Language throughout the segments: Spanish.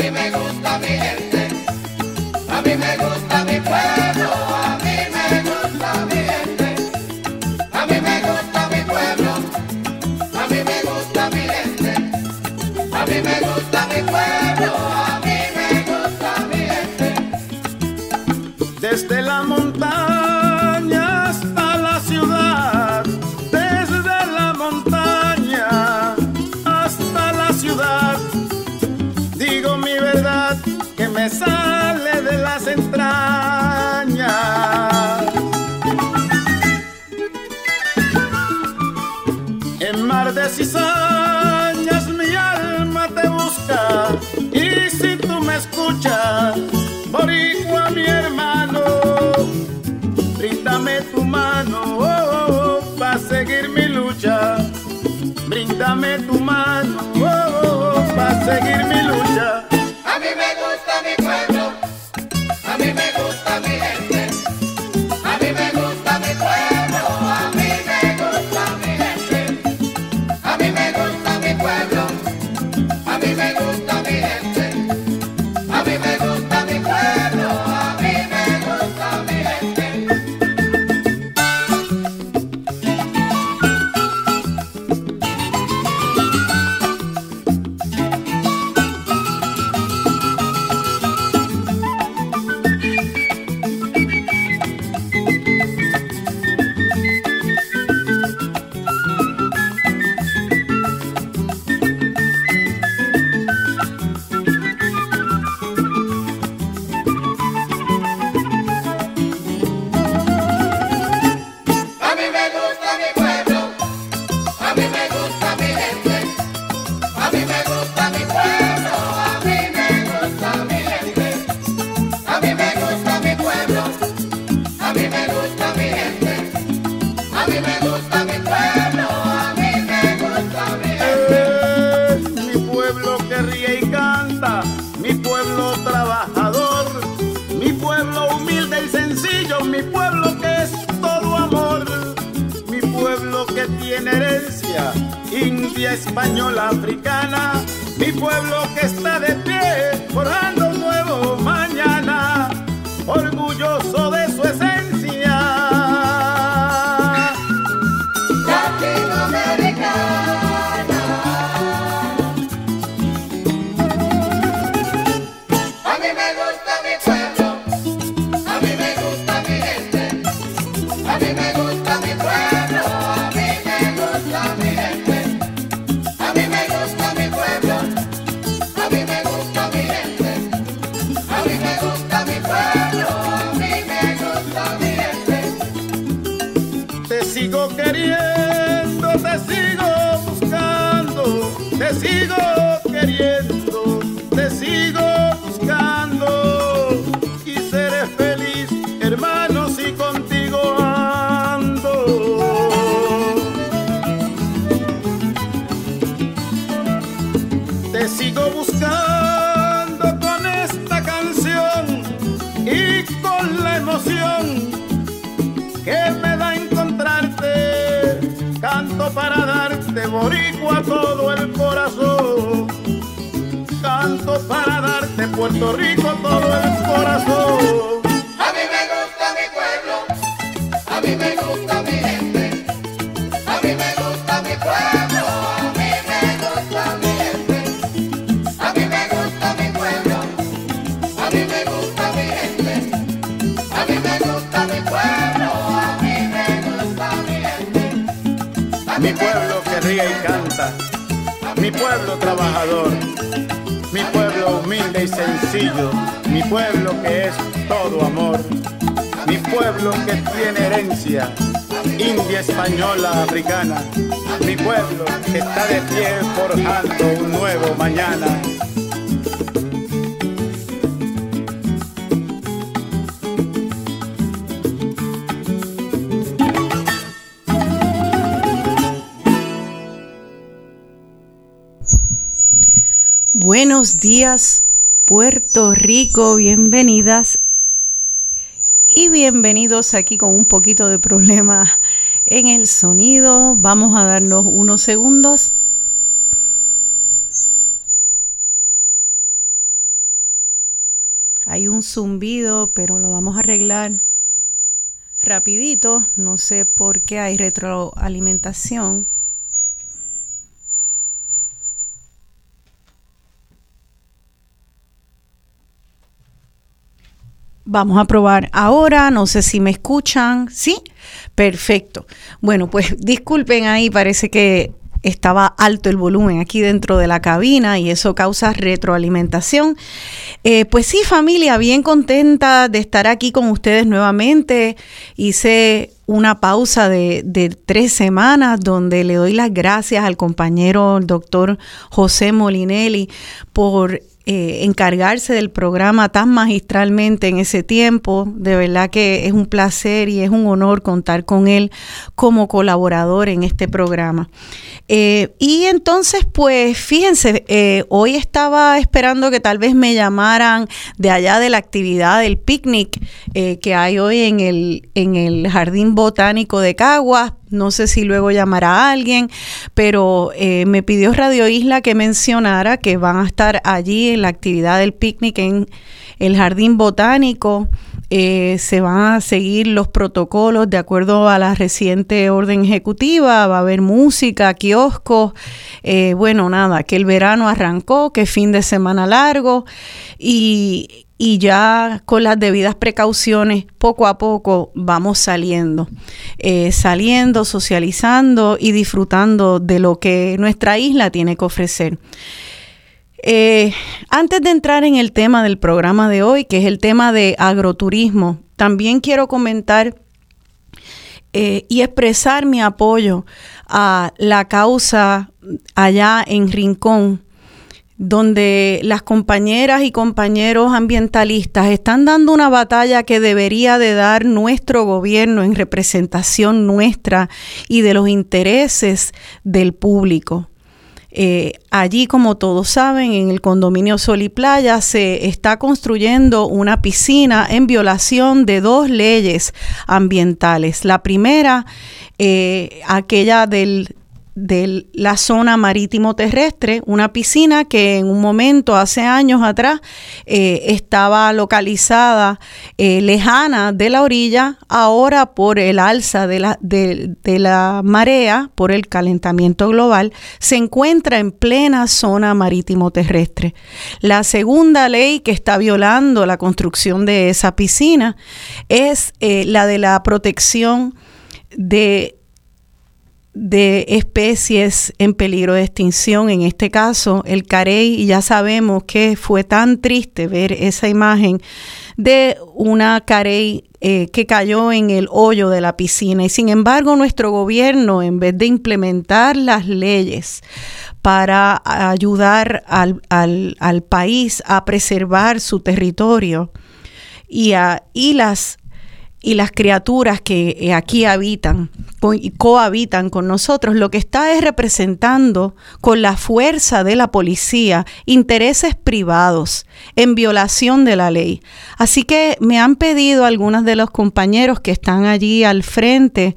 A mí me gusta mi gente, a mí me gusta mi pueblo. sigo. Puerto Rico todo el corazón. A mí me gusta mi pueblo, a mí me gusta mi gente, a mí me gusta mi pueblo, a mí me gusta mi gente, a mí me gusta mi pueblo, a mí me gusta mi gente, a mí me gusta mi pueblo, a mí me gusta mi gente, a mi pueblo que ríe y canta, a mi pueblo. trabajador sencillo, mi pueblo que es todo amor, mi pueblo que tiene herencia, india, española, africana, mi pueblo que está de pie forjando un nuevo mañana. Buenos días, Puerto Rico, bienvenidas y bienvenidos aquí con un poquito de problema en el sonido. Vamos a darnos unos segundos. Hay un zumbido, pero lo vamos a arreglar rapidito. No sé por qué hay retroalimentación. Vamos a probar ahora, no sé si me escuchan, ¿sí? Perfecto. Bueno, pues disculpen ahí, parece que estaba alto el volumen aquí dentro de la cabina y eso causa retroalimentación. Eh, pues sí, familia, bien contenta de estar aquí con ustedes nuevamente. Hice una pausa de, de, tres semanas donde le doy las gracias al compañero doctor José Molinelli por eh, encargarse del programa tan magistralmente en ese tiempo. De verdad que es un placer y es un honor contar con él como colaborador en este programa. Eh, y entonces, pues fíjense, eh, hoy estaba esperando que tal vez me llamaran de allá de la actividad del picnic que hay hoy en el, en el Jardín Botánico de Caguas no sé si luego llamará a alguien, pero eh, me pidió Radio Isla que mencionara que van a estar allí en la actividad del picnic en el Jardín Botánico. Eh, se van a seguir los protocolos de acuerdo a la reciente orden ejecutiva, va a haber música, kioscos, eh, bueno, nada, que el verano arrancó, que fin de semana largo. Y, y ya con las debidas precauciones, poco a poco vamos saliendo, eh, saliendo, socializando y disfrutando de lo que nuestra isla tiene que ofrecer. Eh, antes de entrar en el tema del programa de hoy, que es el tema de agroturismo, también quiero comentar eh, y expresar mi apoyo a la causa allá en Rincón donde las compañeras y compañeros ambientalistas están dando una batalla que debería de dar nuestro gobierno en representación nuestra y de los intereses del público. Eh, allí, como todos saben, en el condominio Sol y Playa se está construyendo una piscina en violación de dos leyes ambientales. La primera, eh, aquella del de la zona marítimo terrestre, una piscina que en un momento, hace años atrás, eh, estaba localizada eh, lejana de la orilla, ahora por el alza de la, de, la marea, por el calentamiento global, se encuentra en plena zona marítimo terrestre. La segunda ley que está violando la construcción de esa piscina es eh, la de la protección de de especies en peligro de extinción, en este caso el carey, y ya sabemos que fue tan triste ver esa imagen de una carey eh, que cayó en el hoyo de la piscina. Y sin embargo, nuestro gobierno, en vez de implementar las leyes para ayudar al, al, país a preservar su territorio y, a, y las y las criaturas que eh, aquí habitan y cohabitan con nosotros, lo que está es representando con la fuerza de la policía intereses privados en violación de la ley. Así que me han pedido algunos de los compañeros que están allí al frente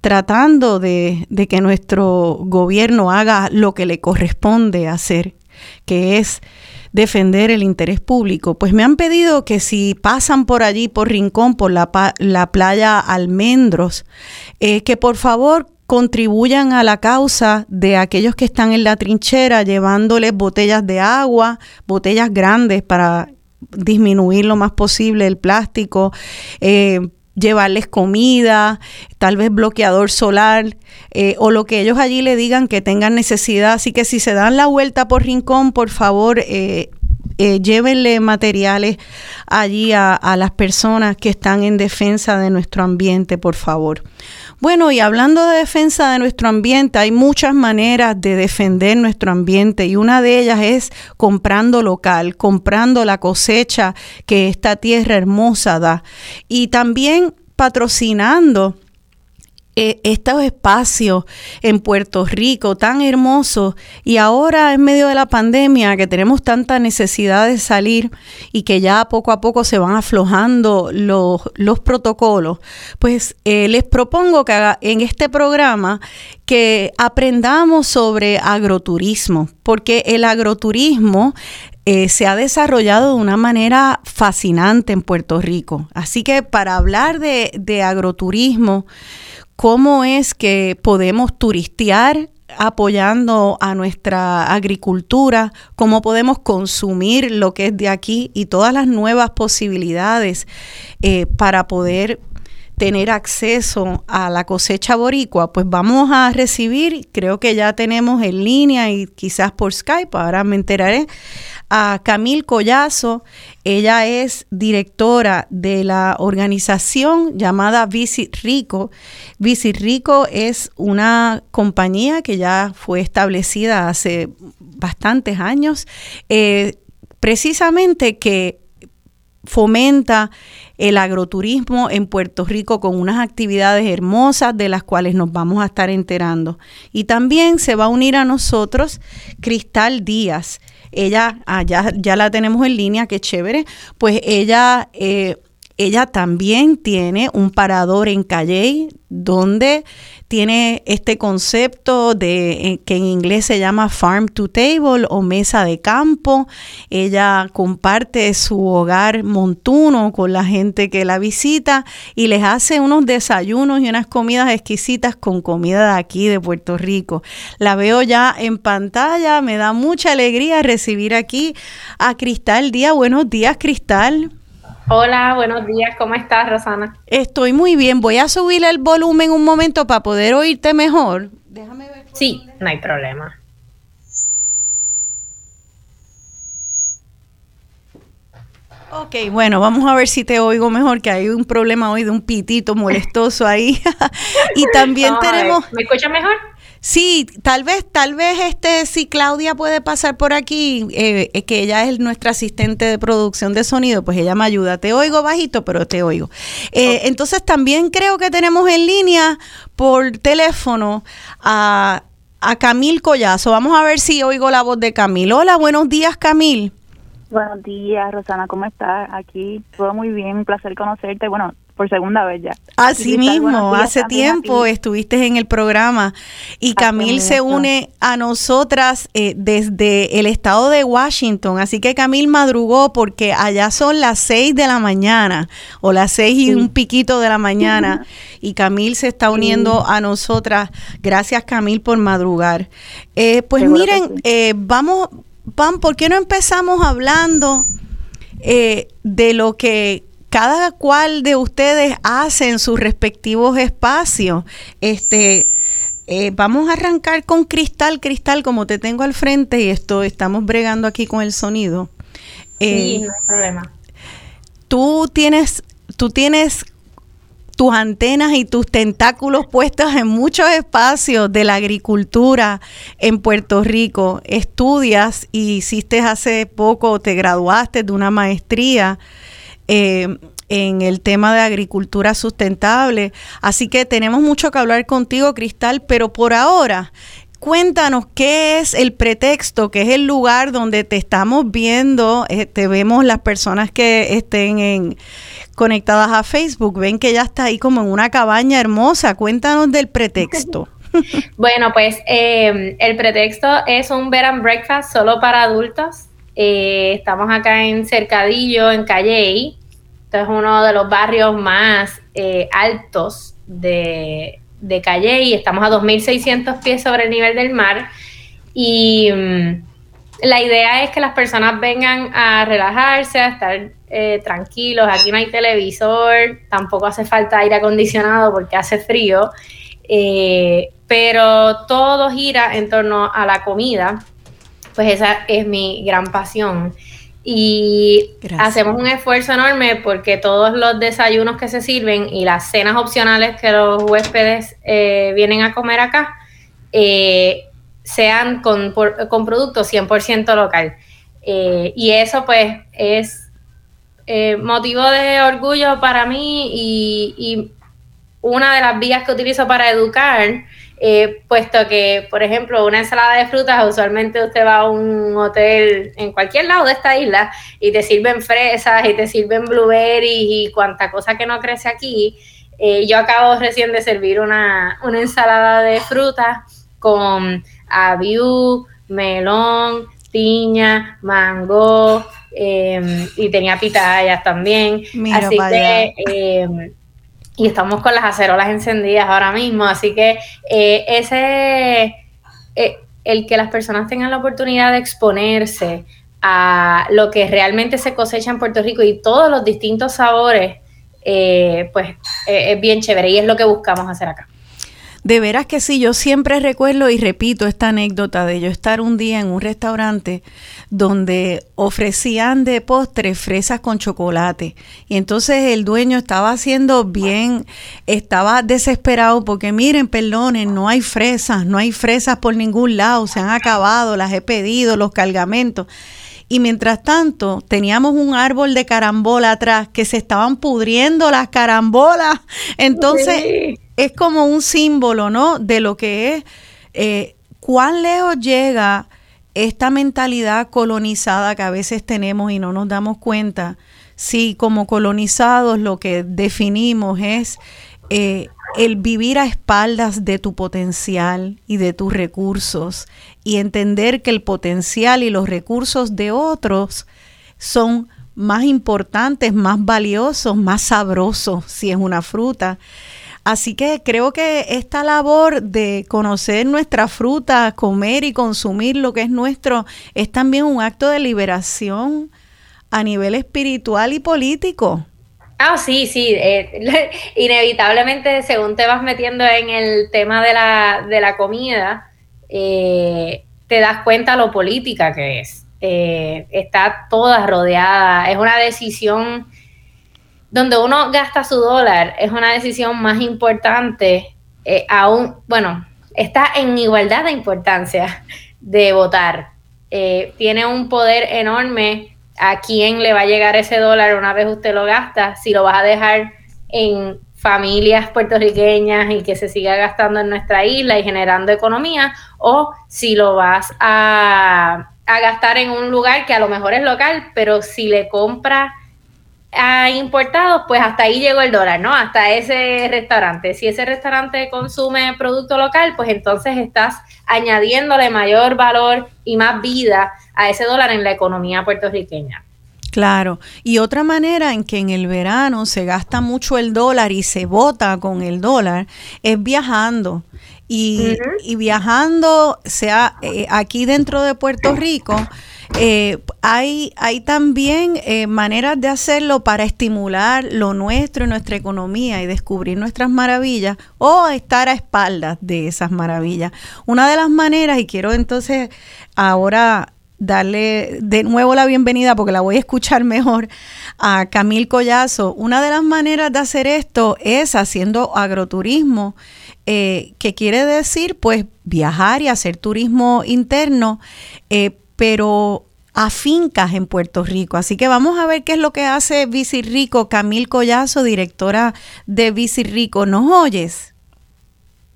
tratando de, de que nuestro gobierno haga lo que le corresponde hacer, que es defender el interés público. Pues me han pedido que si pasan por allí, por Rincón, por la, la playa Almendros, eh, que por favor contribuyan a la causa de aquellos que están en la trinchera llevándoles botellas de agua, botellas grandes para disminuir lo más posible el plástico, eh, llevarles comida, tal vez bloqueador solar eh, o lo que ellos allí le digan que tengan necesidad. Así que si se dan la vuelta por rincón, por favor, eh, eh, llévenle materiales allí a, a las personas que están en defensa de nuestro ambiente, por favor. Bueno, y hablando de defensa de nuestro ambiente, hay muchas maneras de defender nuestro ambiente y una de ellas es comprando local, comprando la cosecha que esta tierra hermosa da. Y también patrocinando eh, estos espacios en Puerto Rico tan hermosos y ahora en medio de la pandemia que tenemos tanta necesidad de salir y que ya poco a poco se van aflojando los, los protocolos, pues eh, les propongo que en este programa que aprendamos sobre agroturismo, porque el agroturismo eh, se ha desarrollado de una manera fascinante en Puerto Rico. Así que para hablar de agroturismo, cómo es que podemos turistear apoyando a nuestra agricultura, cómo podemos consumir lo que es de aquí y todas las nuevas posibilidades eh, para poder tener acceso a la cosecha boricua, pues vamos a recibir, creo que ya tenemos en línea y quizás por Skype, ahora me enteraré, a Camil Collazo. Ella es directora de la organización llamada Visit Rico. Es una compañía que ya fue establecida hace bastantes años, eh, precisamente que fomenta el agroturismo en Puerto Rico con unas actividades hermosas de las cuales nos vamos a estar enterando. Y también se va a unir a nosotros Cristal Díaz. Ella, ah, ya, la tenemos en línea, qué chévere. Pues ella, eh, ella también tiene un parador en Calley donde tiene este concepto de eh, que en inglés se llama farm to table o mesa de campo. Ella comparte su hogar montuno con la gente que la visita y les hace unos desayunos y unas comidas exquisitas con comida de aquí de Puerto Rico. La veo ya en pantalla, me da mucha alegría recibir aquí a Cristal Díaz. Buenos días, Cristal. Hola, buenos días, ¿cómo estás, Rosana? Estoy muy bien, voy a subir el volumen un momento para poder oírte mejor. Déjame ver. Sí, no hay problema. Ok, bueno, vamos a ver si te oigo mejor, que hay un problema hoy de un pitito molestoso ahí. y también tenemos... ¿Me escuchas mejor? Sí, tal vez, tal vez este, si Claudia puede pasar por aquí, eh, que ella es nuestra asistente de producción de sonido, pues ella me ayuda. Te oigo bajito, pero te oigo. Eh, entonces también creo que tenemos en línea por teléfono a, a Camil Collazo. Vamos a ver si oigo la voz de Camil. Hola, buenos días, Camil. Buenos días, Rosana, ¿cómo estás? Aquí todo muy bien, un placer conocerte. Bueno, por segunda vez ya. Así mismo, hace tiempo estuviste en el programa y Camil se une a nosotras eh, desde el estado de Washington, así que Camil madrugó porque allá son las seis de la mañana o las seis y un piquito de la mañana y Camil se está uniendo a nosotras. Gracias Camil por madrugar. Eh, pues miren, eh, vamos, Pam, ¿por qué no empezamos hablando de lo que cada cual de ustedes hace en sus respectivos espacios. Este, eh, vamos a arrancar con Cristal, Cristal, como te tengo al frente y esto estamos bregando aquí con el sonido. sí, eh, no hay problema. Tú tienes, tú tienes tus antenas y tus tentáculos puestos en muchos espacios de la agricultura en Puerto Rico. Estudias y hiciste hace poco, te graduaste de una maestría eh, en el tema de agricultura sustentable. Así que tenemos mucho que hablar contigo, Cristal, pero por ahora, cuéntanos qué es el pretexto, qué es el lugar donde te estamos viendo, eh, te vemos las personas que estén en, conectadas a Facebook, ven que ya está ahí como en una cabaña hermosa. Cuéntanos del pretexto. bueno, pues eh, el pretexto es un bed breakfast solo para adultos eh, estamos acá en Cercadillo, en Calley. Esto es uno de los barrios más eh, altos de, de Calley. Estamos a 2.600 pies sobre el nivel del mar. Y mm, la idea es que las personas vengan a relajarse, a estar eh, tranquilos. Aquí no hay televisor, tampoco hace falta aire acondicionado porque hace frío. pero todo gira en torno a la comida pues esa es mi gran pasión. Y hacemos un esfuerzo enorme porque todos los desayunos que se sirven y las cenas opcionales que los huéspedes eh, vienen a comer acá eh, sean con, con productos 100% local. Eh, y eso pues es motivo de orgullo para mí y, y, una de las vías que utilizo para educar eh, puesto que, por ejemplo, una ensalada de frutas, usualmente usted va a un hotel en cualquier lado de esta isla y te sirven fresas y te sirven blueberries y cuanta cosa que no crece aquí. Eh, yo acabo recién de servir una, ensalada de frutas con aviú, melón, piña, mango em, y tenía pitayas también. así que y estamos con las acerolas encendidas ahora mismo, así que eh, ese eh, el que las personas tengan la oportunidad de exponerse a lo que realmente se cosecha en Puerto Rico y todos los distintos sabores, eh, pues es bien chévere y es lo que buscamos hacer acá. De veras que sí, yo siempre recuerdo y repito esta anécdota de yo estar un día en un restaurante donde ofrecían de postre fresas con chocolate. Y entonces el dueño estaba haciendo bien, estaba desesperado porque miren, perdonen, no hay fresas, no hay fresas por ningún lado, se han acabado, las he pedido, los cargamentos. Y mientras tanto, teníamos un árbol de carambola atrás que se estaban pudriendo las carambolas. Entonces, es como un símbolo, ¿no? De lo que es, eh, cuán lejos llega esta mentalidad colonizada que a veces tenemos y no nos damos cuenta. Si como colonizados lo que definimos es eh, el vivir a espaldas de tu potencial y de tus recursos y entender que el potencial y los recursos de otros son más importantes, más valiosos, más sabrosos si es una fruta. Así que creo que esta labor de conocer nuestra fruta, comer y consumir lo que es nuestro, es también un acto de liberación a nivel espiritual y político. Ah, sí, sí, eh, inevitablemente según te vas metiendo en el tema de la, de la comida, eh, te das cuenta lo política que es. Eh, está toda rodeada, es una decisión donde uno gasta su dólar es una decisión más importante, aún, bueno, está en igualdad de importancia de votar. Tiene un poder enorme a quién le va a llegar ese dólar una vez usted lo gasta, si lo vas a dejar en familias puertorriqueñas y que se siga gastando en nuestra isla y generando economía, o si lo vas a, a gastar en un lugar que a lo mejor es local, pero si le compra a importados, pues hasta ahí llegó el dólar, ¿no? Hasta ese restaurante. Si ese restaurante consume producto local, pues entonces estás añadiéndole mayor valor y más vida a ese dólar en la economía puertorriqueña. Claro, y otra manera en que en el verano se gasta mucho el dólar y se vota con el dólar es viajando. Y, viajando, sea eh, aquí dentro de Puerto Rico, eh, hay, hay también eh, maneras de hacerlo para estimular lo nuestro y nuestra economía y descubrir nuestras maravillas o estar a espaldas de esas maravillas. Una de las maneras, y quiero entonces ahora darle de nuevo la bienvenida porque la voy a escuchar mejor a Camil Collazo. Una de las maneras de hacer esto es haciendo agroturismo, eh, que quiere decir pues viajar y hacer turismo interno. Eh, pero a fincas en Puerto Rico. Así que vamos a ver qué es lo que hace Bici Rico, Camil Collazo, directora de Bici Rico. ¿Nos oyes?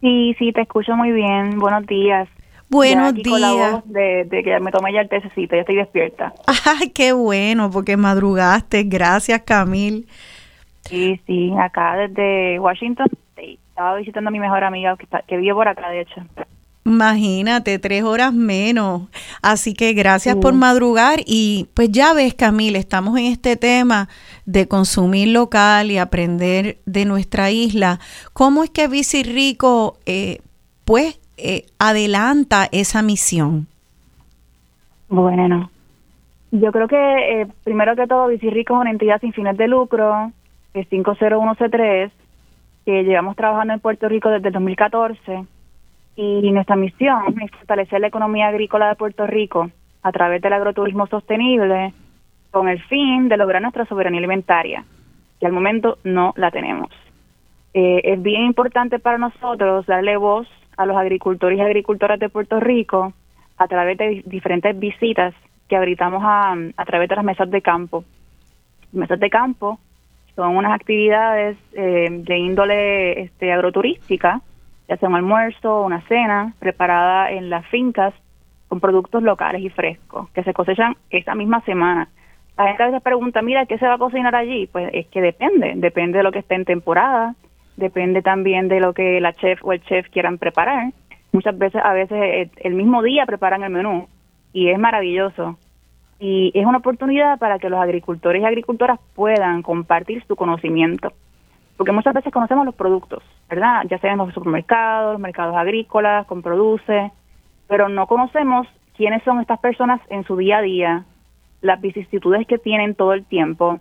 Sí, sí, te escucho muy bien. Buenos días. Buenos días. de, de, que me tomé ya el tececito, ya estoy despierta. Ay, qué bueno, porque madrugaste. Gracias, Camil. Sí, sí, acá desde Washington Estaba visitando a mi mejor amiga que, que vive por acá, de hecho. Imagínate, tres horas menos. Así que gracias por madrugar y pues ya ves, Camila, estamos en este tema de consumir local y aprender de nuestra isla. ¿Cómo es que Bici Rico eh, pues eh, adelanta esa misión? Bueno, yo creo que eh, primero que todo Bici Rico es una entidad sin fines de lucro, es 501C3, que llevamos trabajando en Puerto Rico desde el 2014 y nuestra misión es fortalecer la economía agrícola de Puerto Rico a través del agroturismo sostenible con el fin de lograr nuestra soberanía alimentaria, que al momento no la tenemos. Eh, es bien importante para nosotros darle voz a los agricultores y agricultoras de Puerto Rico a través de diferentes visitas que habilitamos a, a través de las mesas de campo. Mesas de campo son unas actividades eh, de índole este, agroturística ya sea un almuerzo una cena preparada en las fincas con productos locales y frescos que se cosechan esa misma semana. La gente a veces pregunta, mira, ¿qué se va a cocinar allí? Pues es que depende, depende de lo que esté en temporada, depende también de lo que la chef o el chef quieran preparar. Muchas veces, a veces el mismo día preparan el menú y es maravilloso. Y es una oportunidad para que los agricultores y agricultoras puedan compartir su conocimiento. Porque muchas veces conocemos los productos, ¿verdad? Ya sea en los supermercados, los mercados agrícolas, con produce, pero no conocemos quiénes son estas personas en su día a día, las vicisitudes que tienen todo el tiempo,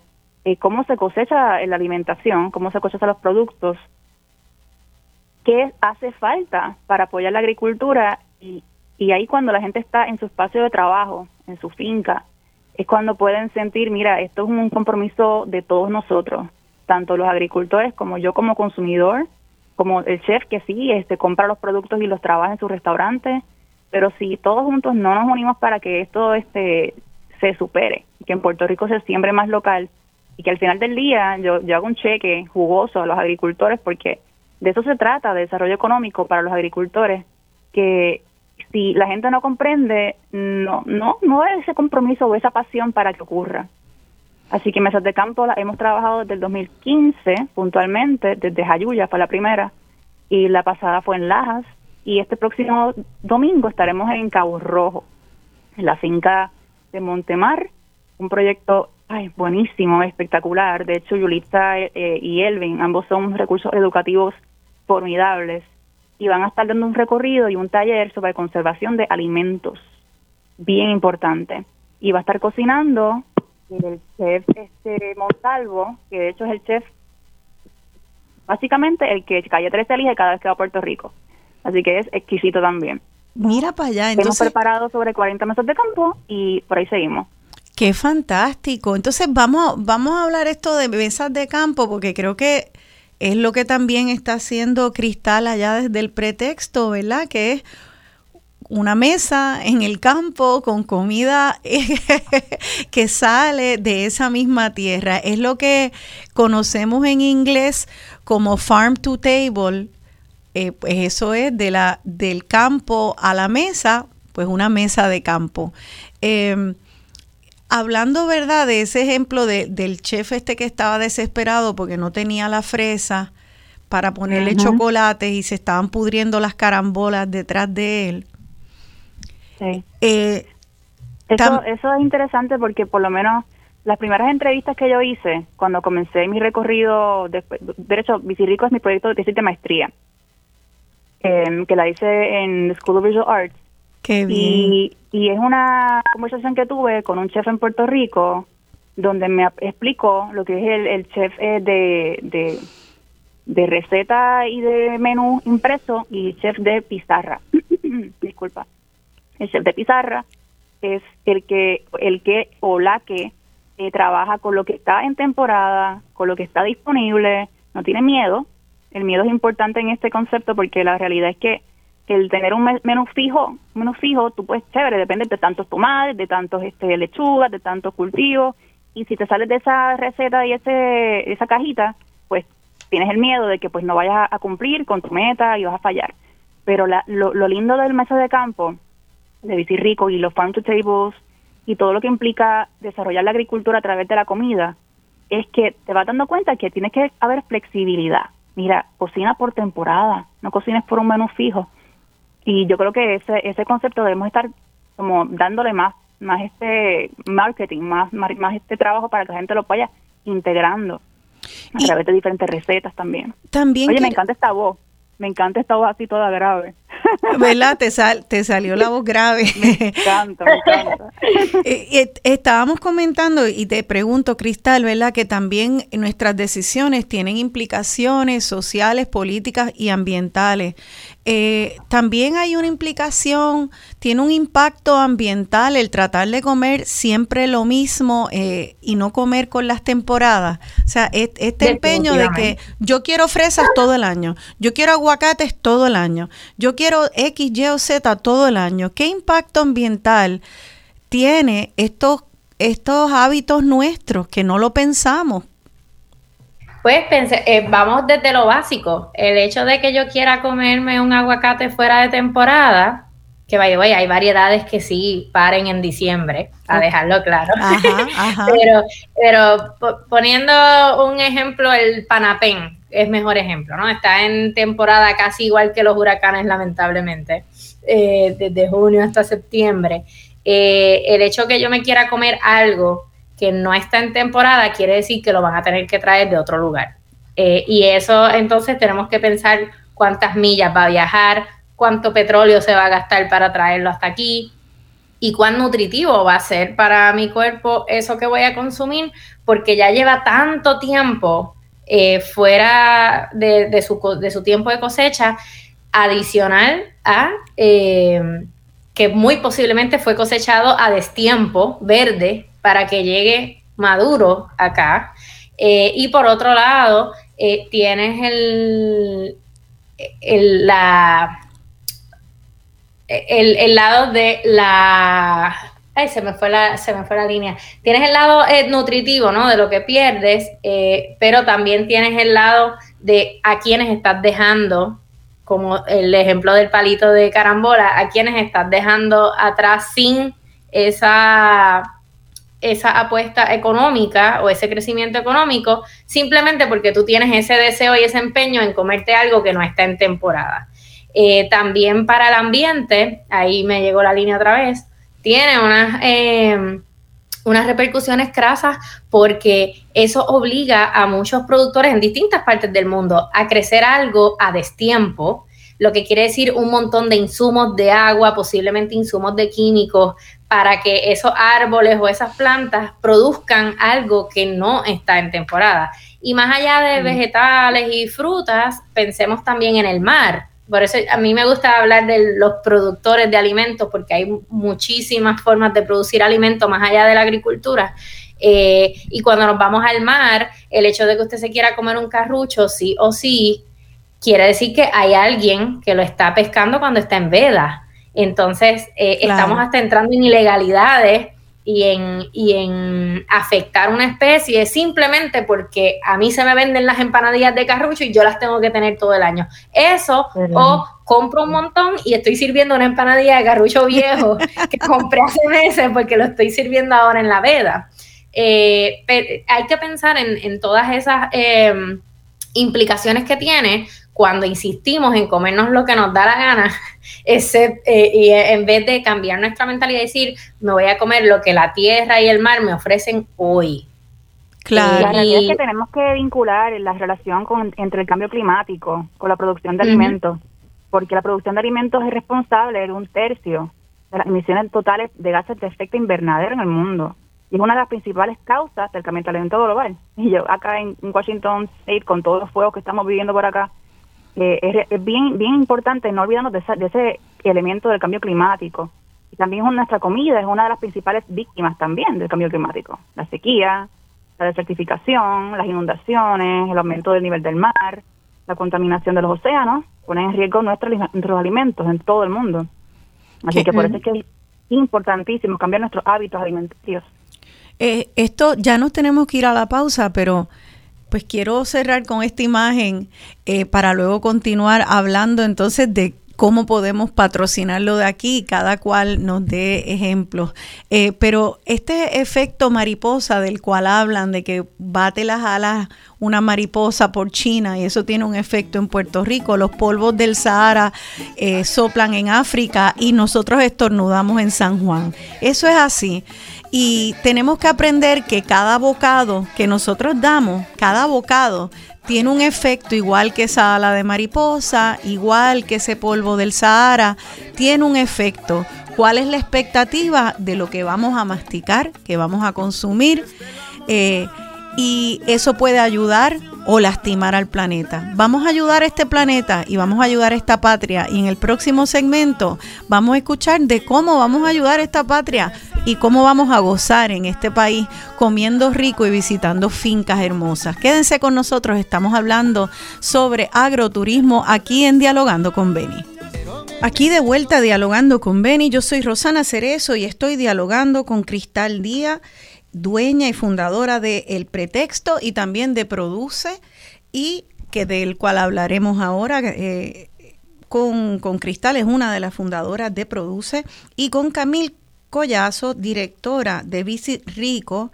eh, cómo se cosecha la alimentación, cómo se cosechan los productos, qué hace falta para apoyar la agricultura. Y, y ahí cuando la gente está en su espacio de trabajo, en su finca, es cuando pueden sentir, mira, esto es un compromiso de todos nosotros, tanto los agricultores como yo como consumidor, como el chef que sí, este compra los productos y los trabaja en su restaurante, pero si todos juntos no nos unimos para que esto este se supere, que en Puerto Rico se siembre más local y que al final del día yo, yo hago un cheque jugoso a los agricultores porque de eso se trata, de desarrollo económico para los agricultores, que si la gente no comprende, no, no, no es ese compromiso o esa pasión para que ocurra. Así que Mesas de Campo la hemos trabajado desde el 2015 puntualmente, desde Jayuya fue la primera, y la pasada fue en Lajas, y este próximo domingo estaremos en Cabo Rojo, en la finca de Montemar, un proyecto ay, buenísimo, espectacular. De hecho, Yulita eh, y Elvin, ambos son recursos educativos formidables y van a estar dando un recorrido y un taller sobre conservación de alimentos, bien importante. Y va a estar cocinando el chef este Montalvo, que de hecho es el chef, básicamente el que Calle 13 elige cada vez que va a Puerto Rico. Así que es exquisito también. Mira para allá. Entonces... Hemos preparado sobre 40 meses de campo y por ahí seguimos. Qué fantástico. Entonces vamos, vamos a hablar esto de mesas de campo porque creo que es lo que también está haciendo Cristal allá desde el pretexto, ¿verdad? Que es una mesa en el campo con comida que sale de esa misma tierra. Es lo que conocemos en inglés como farm to table. Eh, pues eso es de la, del campo a la mesa, pues una mesa de campo. Em, hablando, ¿verdad? De ese ejemplo de, del chef este que estaba desesperado porque no tenía la fresa para ponerle chocolates y se estaban pudriendo las carambolas detrás de él. Sí. Eh, eso, eso es interesante porque por lo menos las primeras entrevistas que yo hice cuando comencé mi recorrido, después, de hecho, Vicirico es mi proyecto de tesis de maestría, em, que la hice en School of Visual Arts y, es una conversación que tuve con un chef en Puerto Rico donde me explicó lo que es el, chef eh, de, de, receta y de menú impreso y chef de pizarra. Disculpa. El chef de pizarra es el que, el que o la que eh, trabaja con lo que está en temporada, con lo que está disponible, no tiene miedo. El miedo es importante en este concepto porque la realidad es que el tener un menú fijo, menú fijo, tú puedes, chévere, depende de tantos tomates, de tantos este, lechugas, de tantos cultivos, y si te sales de esa receta y ese, esa cajita, pues tienes el miedo de que pues no vayas a cumplir con tu meta y vas a fallar. Pero la, lo, lo lindo del mesa de campo, de Bici Rico y los farm to tables y todo lo que implica desarrollar la agricultura a través de la comida, es que te vas dando cuenta que tienes que haber flexibilidad. Mira, cocina por temporada, no cocines por un menú fijo y yo creo que ese, ese concepto debemos estar como dándole más más este marketing, más, más este trabajo para que la gente lo vaya integrando a través de diferentes recetas también. También Oye, me encanta esta voz. Me encanta esta voz así toda grave. ¿Verdad? Te, sal, te salió la voz grave. Me encanta, me encanta. Eh, eh, estábamos comentando y te pregunto, Cristal, ¿verdad? Que también nuestras decisiones tienen implicaciones sociales, políticas y ambientales. Eh, también hay una implicación, tiene un impacto ambiental el tratar de comer siempre lo mismo y no comer con las temporadas. O sea, este empeño de que yo quiero fresas todo el año, yo quiero aguacates todo el año, yo quiero X, Y o Z todo el año. ¿Qué impacto ambiental tiene estos, estos hábitos nuestros que no lo pensamos? Pues pensé, eh, vamos desde lo básico. El hecho de que yo quiera comerme un aguacate fuera de temporada, que vaya, vaya, hay variedades que sí paren en diciembre, a dejarlo claro. pero, pero poniendo un ejemplo, el panapén, es mejor ejemplo, ¿no? Está en temporada casi igual que los huracanes, lamentablemente, eh, desde junio hasta septiembre. eh, el hecho que yo me quiera comer algo que no está en temporada quiere decir que lo van a tener que traer de otro lugar. Eh, y eso entonces tenemos que pensar cuántas millas va a viajar, cuánto petróleo se va a gastar para traerlo hasta aquí y cuán nutritivo va a ser para mi cuerpo eso que voy a consumir, porque ya lleva tanto tiempo eh, fuera de, su, tiempo de cosecha, adicional a eh, que muy posiblemente fue cosechado a destiempo, verde, para que llegue maduro acá. Eh, y por otro lado, tienes el, el, la, el, lado de la Ay, se me fue la, se me fue la línea. Tienes el lado eh, nutritivo, ¿no? De lo que pierdes, eh, pero también tienes el lado de a quienes estás dejando, como el ejemplo del palito de carambola, a quienes estás dejando atrás sin esa, esa apuesta económica o ese crecimiento económico, simplemente porque tú tienes ese deseo y ese empeño en comerte algo que no está en temporada. Eh, también para el ambiente, ahí me llegó la línea otra vez, tiene unas, em, unas repercusiones crasas porque eso obliga a muchos productores en distintas partes del mundo a crecer algo a destiempo, lo que quiere decir un montón de insumos de agua, posiblemente insumos de químicos, para que esos árboles o esas plantas produzcan algo que no está en temporada. Y más allá de mm. vegetales y frutas, pensemos también en el mar. Por eso a mí me gusta hablar de los productores de alimentos, porque hay muchísimas formas de producir alimentos más allá de la agricultura. Eh, y cuando nos vamos al mar, el hecho de que usted se quiera comer un carrucho, sí o sí, quiere decir que hay alguien que lo está pescando cuando está en veda. Entonces, eh, estamos hasta entrando en ilegalidades y en, y en afectar una especie simplemente porque a mí se me venden las empanadillas de carrucho y yo las tengo que tener todo el año. Eso, o compro un montón y estoy sirviendo una empanadilla de carrucho viejo que compré hace meses porque lo estoy sirviendo ahora en la veda. Eh, hay que pensar en, todas esas em, implicaciones que tiene cuando insistimos en comernos lo que nos da la gana, ese, eh, y en vez de cambiar nuestra mentalidad y decir, me voy a comer lo que la tierra y el mar me ofrecen hoy. Claro. La realidad es que tenemos que vincular la relación con, entre el cambio climático con la producción de alimentos, porque la producción de alimentos es responsable de un tercio de las emisiones totales de gases de efecto invernadero en el mundo. Y es una de las principales causas del calentamiento global. Y yo acá en Washington State, con todos los fuegos que estamos viviendo por acá, es, bien, bien importante no olvidarnos de, ese elemento del cambio climático. Y también nuestra comida es una de las principales víctimas también del cambio climático. La sequía, la desertificación, las inundaciones, el aumento del nivel del mar, la contaminación de los océanos, ponen en riesgo nuestros, nuestros alimentos en todo el mundo. Así que por eso es que es importantísimo cambiar nuestros hábitos alimentarios. Eh, esto ya nos tenemos que ir a la pausa, pero pues quiero cerrar con esta imagen eh, para luego continuar hablando entonces de cómo podemos patrocinarlo de aquí, cada cual nos dé ejemplos. Eh, pero este efecto mariposa del cual hablan, de que bate las alas una mariposa por China y eso tiene un efecto en Puerto Rico, los polvos del Sahara eh, soplan en África y nosotros estornudamos en San Juan. Eso es así. Y tenemos que aprender que cada bocado que nosotros damos, cada bocado, tiene un efecto igual que esa ala de mariposa, igual que ese polvo del Sahara, tiene un efecto. ¿Cuál es la expectativa de lo que vamos a masticar, que vamos a consumir? Eh, y eso puede ayudar o lastimar al planeta. Vamos a ayudar a este planeta y vamos a ayudar a esta patria. Y en el próximo segmento vamos a escuchar de cómo vamos a ayudar a esta patria y cómo vamos a gozar en este país comiendo rico y visitando fincas hermosas. Quédense con nosotros, estamos hablando sobre agroturismo aquí en Dialogando con Beni. Aquí de vuelta dialogando con Beni, yo soy Rosana Cerezo y estoy dialogando con Cristal Díaz dueña y fundadora de El Pretexto y también de Produce y que del cual hablaremos ahora. Eh, con, con, Cristal es una de las fundadoras de Produce y con Camil Collazo, directora de Visit Rico,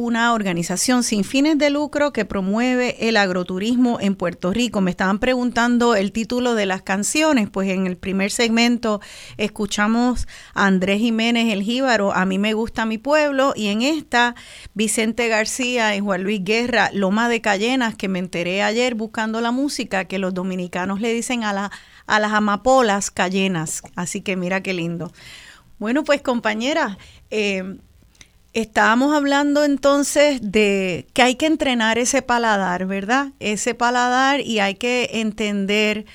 una organización sin fines de lucro que promueve el agroturismo en Puerto Rico. Me estaban preguntando el título de las canciones, pues en el primer segmento escuchamos a Andrés Jiménez el Jíbaro, A mí me gusta mi pueblo, y en esta Vicente García y Juan Luis Guerra, Loma de Cayenas, que me enteré ayer buscando la música, que los dominicanos le dicen a, la, a las amapolas cayenas. Así que mira qué lindo. Bueno, pues compañera, eh, estábamos hablando entonces de que hay que entrenar ese paladar, ¿verdad? Ese paladar y hay que entender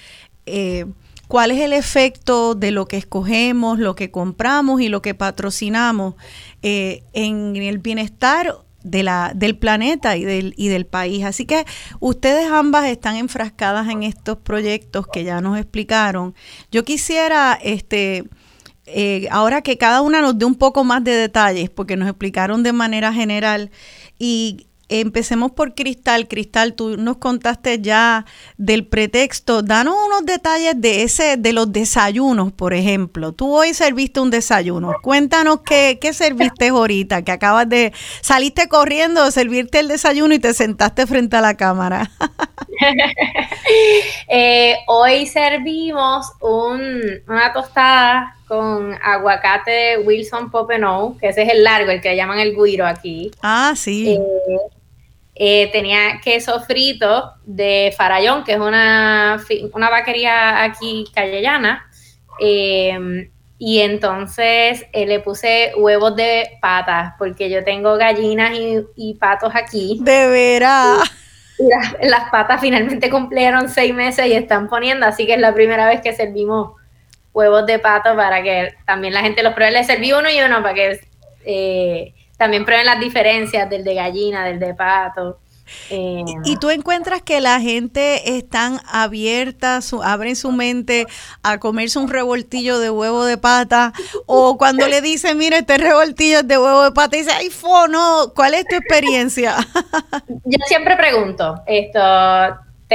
eh, cuál es el efecto de lo que escogemos, lo que compramos y lo que patrocinamos eh, en el bienestar de la, del planeta y del, y del país. Así que ustedes ambas están enfrascadas en estos proyectos que ya nos explicaron. Yo quisiera este, eh, ahora que cada una nos dé un poco más de detalles, porque nos explicaron de manera general, y empecemos por Cristal. Cristal, tú nos contaste ya del pretexto. Danos unos detalles de ese, de los desayunos, por ejemplo. Tú hoy serviste un desayuno. Cuéntanos qué, qué serviste ahorita, que acabas de, saliste corriendo servirte el desayuno y te sentaste frente a la cámara. Eh, hoy servimos un, una tostada con aguacate Wilson Popenow, que ese es el largo, el que llaman el guiro aquí. Ah, sí. Eh, eh, tenía queso frito de Farallón, que es una, una vaquería aquí callellana. y entonces le puse huevos de patas, porque yo tengo gallinas y, patos aquí. De veras las, patas finalmente cumplieron seis meses y están poniendo, así que es la primera vez que servimos huevos de pato para que también la gente los pruebe. Les serví uno y uno para que eh, también prueben las diferencias del de gallina, del de pato. Eh, y tú encuentras que la gente están abierta, su, abren su mente a comerse un revoltillo de huevo de pata, o cuando le dicen, mire, este revoltillo es de huevo de pata, dice, ay, fo, no, ¿cuál es tu experiencia? Yo siempre pregunto, esto,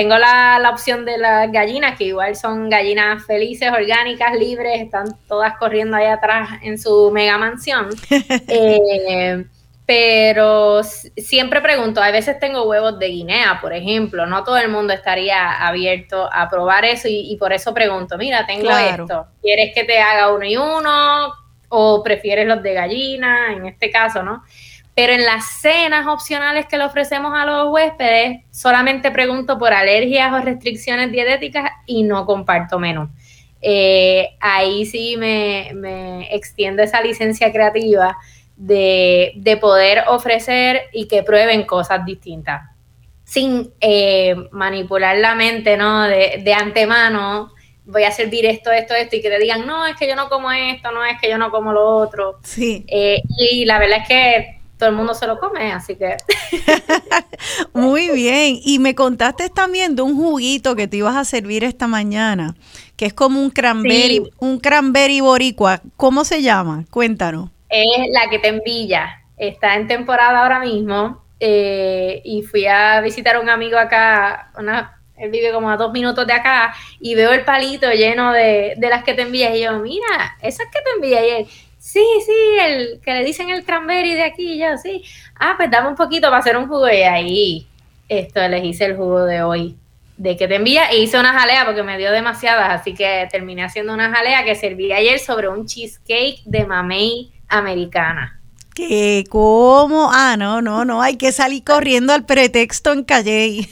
tengo la, la, opción de las gallinas, que igual son gallinas felices, orgánicas, libres, están todas corriendo ahí atrás en su mega mansión. Eh, pero siempre pregunto, a veces tengo huevos de Guinea, por ejemplo, no todo el mundo estaría abierto a probar eso y, por eso pregunto, mira, tengo esto, ¿quieres que te haga uno y uno o prefieres los de gallina, en este caso, ¿no? Pero en las cenas opcionales que le ofrecemos a los huéspedes, solamente pregunto por alergias o restricciones dietéticas y no comparto menú. Eh, ahí sí me, me extiendo esa licencia creativa de, poder ofrecer y que prueben cosas distintas, sin eh, manipular la mente, ¿no? De, de, antemano, voy a servir esto, esto, esto, y que te digan, no, es que yo no como esto, no es que yo no como lo otro. Sí. Eh, y la verdad es que todo el mundo se lo come, así que. Muy bien. Y me contaste también de un juguito que te ibas a servir esta mañana, que es como un cranberry, un cranberry boricua. ¿Cómo se llama? Cuéntanos es la que te envilla. Está en temporada ahora mismo eh, y fui a visitar a un amigo acá, una, él vive como a dos minutos de acá y veo el palito lleno de, las que te envía y yo, mira, esas que te envía y él, sí, sí, el que le dicen el cranberry de aquí y yo, sí, ah, pues dame un poquito para hacer un jugo y ahí, esto les hice el jugo de hoy de que te envía e hice una jalea porque me dio demasiadas, así que terminé haciendo una jalea que serví ayer sobre un cheesecake de mamey americana. ¿Qué? ¿Cómo? Ah, no, no, no, hay que salir corriendo al pretexto en calle.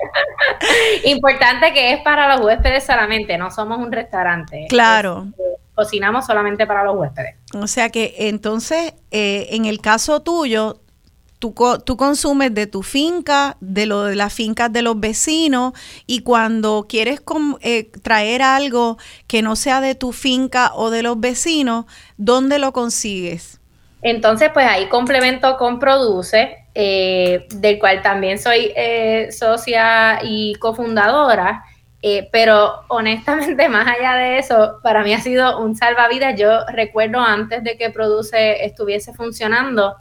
Importante que es para los huéspedes solamente, no somos un restaurante. Claro. Cocinamos solamente para los huéspedes. O sea que entonces, eh, en el caso tuyo, Tú, tú, consumes de tu finca, de lo de las fincas de los vecinos y cuando quieres eh, traer algo que no sea de tu finca o de los vecinos, ¿dónde lo consigues? Entonces, pues ahí complemento con Produce, eh, del cual también soy eh, socia y cofundadora. Pero honestamente, más allá de eso, para mí ha sido un salvavidas. Yo recuerdo antes de que Produce estuviese funcionando,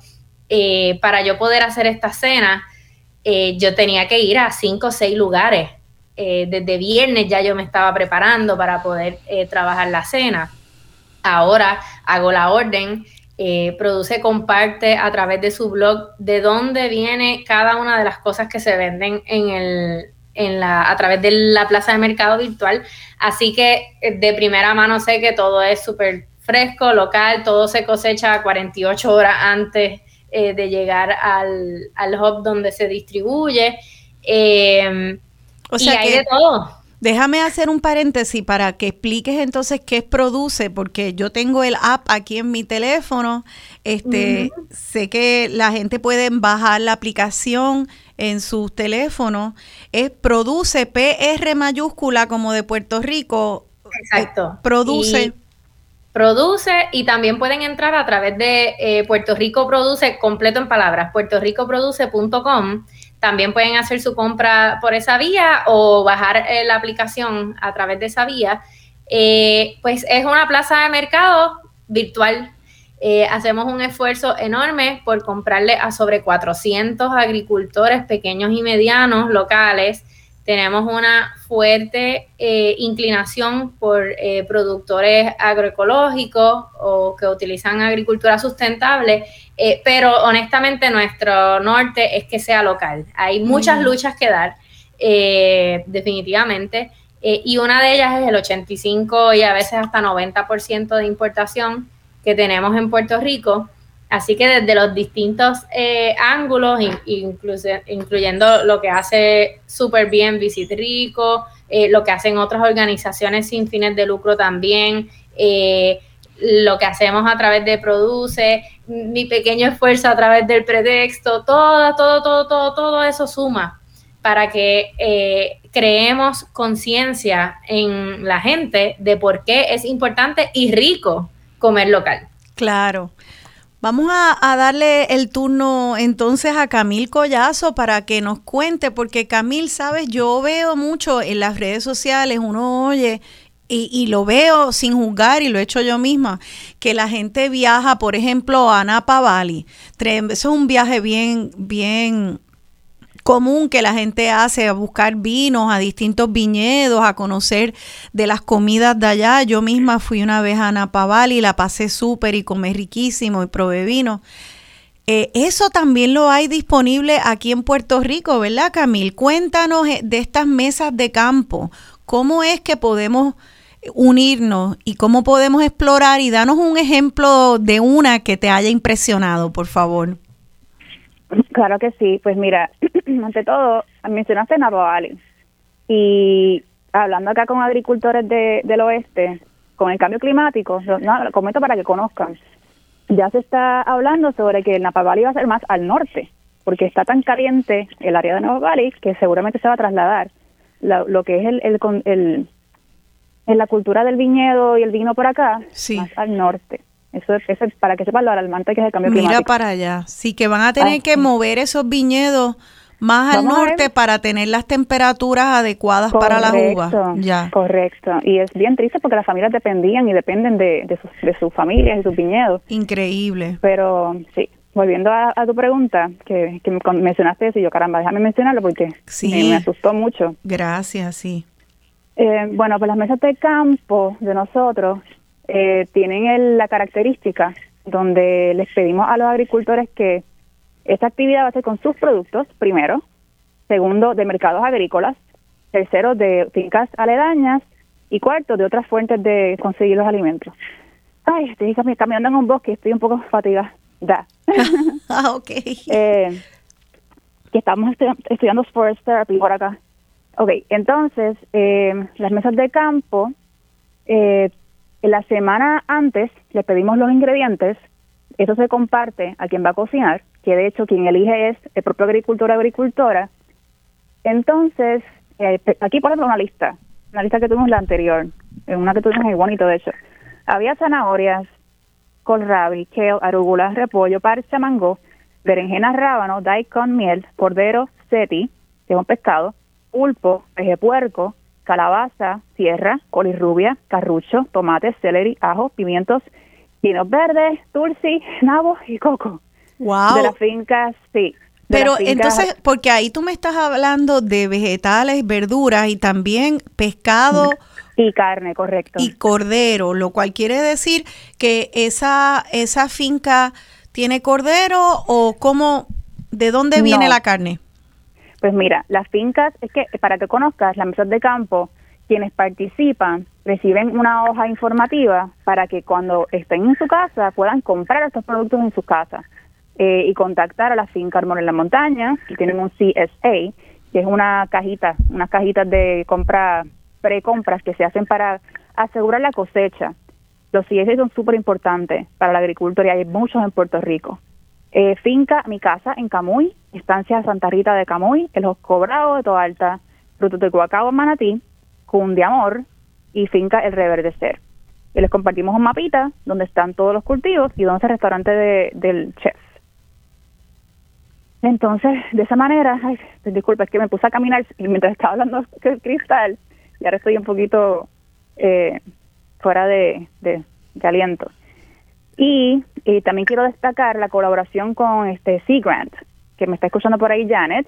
eh, para yo poder hacer esta cena, eh, yo tenía que ir a cinco o seis lugares. Eh, desde viernes ya yo me estaba preparando para poder trabajar la cena. Ahora hago la orden Eh, produce, comparte a través de su blog de dónde viene cada una de las cosas que se venden en el, en la, a través de la plaza de mercado virtual. Así que eh, de primera mano sé que todo es súper fresco, local, todo se cosecha 48 horas antes eh, de llegar al, al, hub donde se distribuye. o sea y hay de todo. Déjame hacer un paréntesis para que expliques entonces qué es Produce, porque yo tengo el app aquí en mi teléfono. Este, sé que la gente puede bajar la aplicación en sus teléfonos. Es Produce PR mayúscula como de Puerto Rico. Exacto. Eh, produce. produce y también pueden entrar a través de eh, Puerto Rico Produce completo en palabras, puertoricoproduce.com también pueden hacer su compra por esa vía o bajar eh, la aplicación a través de esa vía. Eh, pues es una plaza de mercado virtual. Eh, hacemos un esfuerzo enorme por comprarle a sobre 400 agricultores pequeños y medianos locales. Tenemos una fuerte eh, inclinación por eh, productores agroecológicos o que utilizan agricultura sustentable, pero honestamente nuestro norte es que sea local. Hay muchas luchas que dar, definitivamente, y una de ellas es el 85 y a veces hasta 90% de importación que tenemos en Puerto Rico. Así que desde los distintos eh, ángulos, incluyendo lo que hace súper bien Visit Rico, eh, lo que hacen otras organizaciones sin fines de lucro también, eh, lo que hacemos a través de Produce, mi pequeño esfuerzo a través del pretexto, todo, todo, todo, todo, todo eso suma para que creemos conciencia en la gente de por qué es importante y rico comer local. Claro. Vamos a, darle el turno entonces a Camil Collazo para que nos cuente, porque Camil, sabes, yo veo mucho en las redes sociales, uno oye y, lo veo sin juzgar y lo he hecho yo misma, que la gente viaja, por ejemplo, a Napa Valley. Eso es un viaje bien, bien común que la gente hace a buscar vinos a distintos viñedos, a conocer de las comidas de allá. Yo misma fui una vez a Napa y la pasé súper y comí riquísimo y probé vino. Eh, eso también lo hay disponible aquí en Puerto Rico, ¿verdad, Camil? Cuéntanos eh, de estas mesas de campo. ¿Cómo es que podemos unirnos y cómo podemos explorar? Y danos un ejemplo de una que te haya impresionado, por favor. Claro que sí. Pues mira, ante todo, mencionaste Napa Valley. Y hablando acá con agricultores de, del oeste, con el cambio climático, no, comento para que conozcan, ya se está hablando sobre que el Napa Valley va a ser más al norte, porque está tan caliente el área de Napa Valley que seguramente se va a trasladar lo, que es el, el, el, en la cultura del viñedo y el vino por acá, más al norte. Eso es, para que sepan lo alarmante que es el cambio Mira climático. Mira para allá. Sí, que van a tener que mover esos viñedos más al norte para tener las temperaturas adecuadas para la uva. Ya. Correcto. Y es bien triste porque las familias dependían y dependen de, de, sus, de sus familias y sus viñedos. Increíble. Pero sí, volviendo a, tu pregunta, que, que mencionaste eso, y yo, caramba, déjame mencionarlo porque me, asustó mucho. Gracias, sí. Eh, bueno, pues las mesas de campo de nosotros eh, tienen la característica donde les pedimos a los agricultores que esta actividad va a ser con sus productos, primero, segundo, de mercados agrícolas, tercero, de fincas aledañas y cuarto, de otras fuentes de conseguir los alimentos. Ay, estoy caminando en un bosque, estoy un poco fatigada. ah, ok. Eh, que estamos estudiando Forest Therapy por acá. Ok, entonces, eh, las mesas de campo eh, la semana antes le pedimos los ingredientes, eso se comparte a quien va a cocinar, que de hecho quien elige es el propio agricultor o agricultora. Entonces, eh, aquí por ejemplo una lista, una lista que tuvimos la anterior, una que tuvimos muy bonito de hecho. Había zanahorias, colrabi, kale, arugula, repollo, parcha, mango, berenjenas, rábano, daikon, miel, cordero, seti, que es un pescado, pulpo, peje puerco, calabaza, sierra, colirrubia, carrucho, tomates, celery, ajo, pimientos, pinos verdes, tulsi, nabos y coco. Wow. De las fincas, sí. Pero entonces, porque ahí tú me estás hablando de vegetales, verduras y también pescado. Y carne, correcto. Y cordero, lo cual quiere decir que esa, esa finca tiene cordero o cómo, ¿de dónde viene la carne? Pues mira, las fincas, es que para que conozcas, las mesas de campo, quienes participan reciben una hoja informativa para que cuando estén en su casa puedan comprar estos productos en su casa eh, y contactar a la finca Armor en la Montaña, que tienen un CSA, que es una cajita, unas cajitas de compra, precompras que se hacen para asegurar la cosecha. Los CSA son súper importantes para la agricultura y hay muchos en Puerto Rico. Eh, finca Mi Casa en Camuy, Estancia Santa Rita de Camuy, El Cobrado de Toalta, Frutos de Cuacao Manatí, Amor y Finca El Reverdecer. Y les compartimos un mapita donde están todos los cultivos y donde es el restaurante del chef. Entonces, de esa manera, ay, disculpa, es que me puse a caminar mientras estaba hablando el cristal y ahora estoy un poquito eh, fuera de, de, aliento. Y, también quiero destacar la colaboración con este Sea Grant, que me está escuchando por ahí Janet,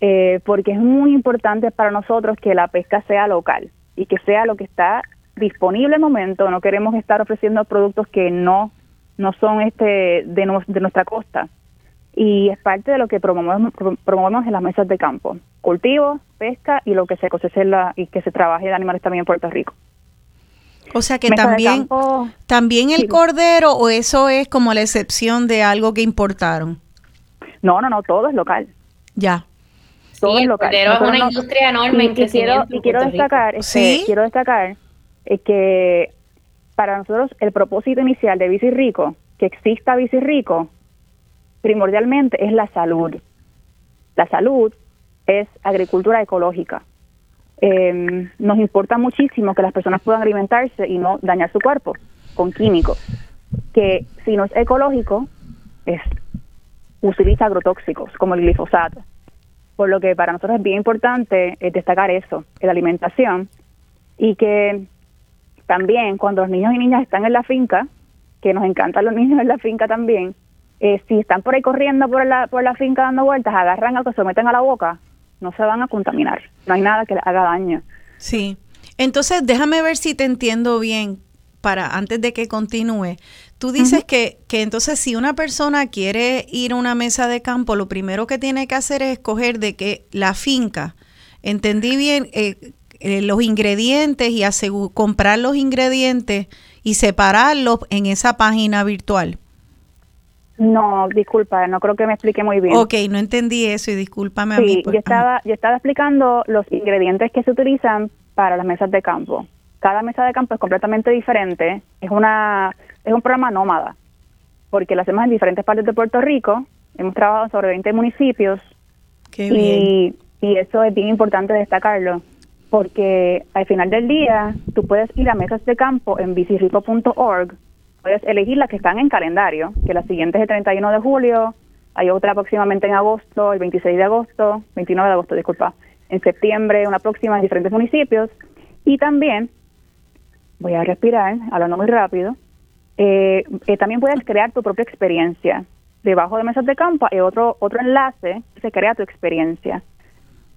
eh, porque es muy importante para nosotros que la pesca sea local y que sea lo que está disponible en el momento. No queremos estar ofreciendo productos que no, no son este de, de nuestra costa y es parte de lo que promovemos, promovemos en las mesas de campo, cultivo, pesca y lo que se cosecha la, y que se trabaje de animales también en Puerto Rico. O sea que también, también el cordero o eso es como la excepción de algo que importaron. No, no, no, todo es local. Ya. Todo es local. Pero es una industria enorme y, en quiero, y quiero destacar, este, quiero destacar eh, que para nosotros el propósito inicial de Bici Rico, que exista Bici Rico, primordialmente es la salud. La salud es agricultura ecológica. Em, nos importa muchísimo que las personas puedan alimentarse y no dañar su cuerpo con químicos. Que si no es ecológico, es utiliza agrotóxicos como el glifosato. Por lo que para nosotros es bien importante eh, destacar eso, la alimentación, y que también cuando los niños y niñas están en la finca, que nos encantan los niños en la finca también, eh, si están por ahí corriendo por la, por la finca dando vueltas, agarran algo, se meten a la boca, no se van a contaminar. No hay nada que les haga daño. Sí. Entonces, déjame ver si te entiendo bien para antes de que continúe. Tú dices que, que entonces si una persona quiere ir a una mesa de campo, lo primero que tiene que hacer es escoger de que la finca, entendí bien, eh, eh, los ingredientes y comprar los ingredientes y separarlos en esa página virtual. No, disculpa, no creo que me explique muy bien. Ok, no entendí eso y discúlpame a mí. yo estaba, yo estaba explicando los ingredientes que se utilizan para las mesas de campo. Cada mesa de campo es completamente diferente. Es una, es un programa nómada, porque lo hacemos en diferentes partes de Puerto Rico. Hemos trabajado sobre 20 municipios. Qué y, y eso es bien importante destacarlo, porque al final del día tú puedes ir a mesas de campo en bicirico.org puedes elegir las que están en calendario, que la siguiente es el 31 de julio, hay otra próximamente en agosto, el 26 de agosto, 29 de agosto, disculpa, en septiembre, una próxima en diferentes municipios. Y también, voy a respirar, hablando muy rápido, eh, eh, también puedes crear tu propia experiencia. Debajo de mesas de campo hay otro, otro enlace se crea tu experiencia.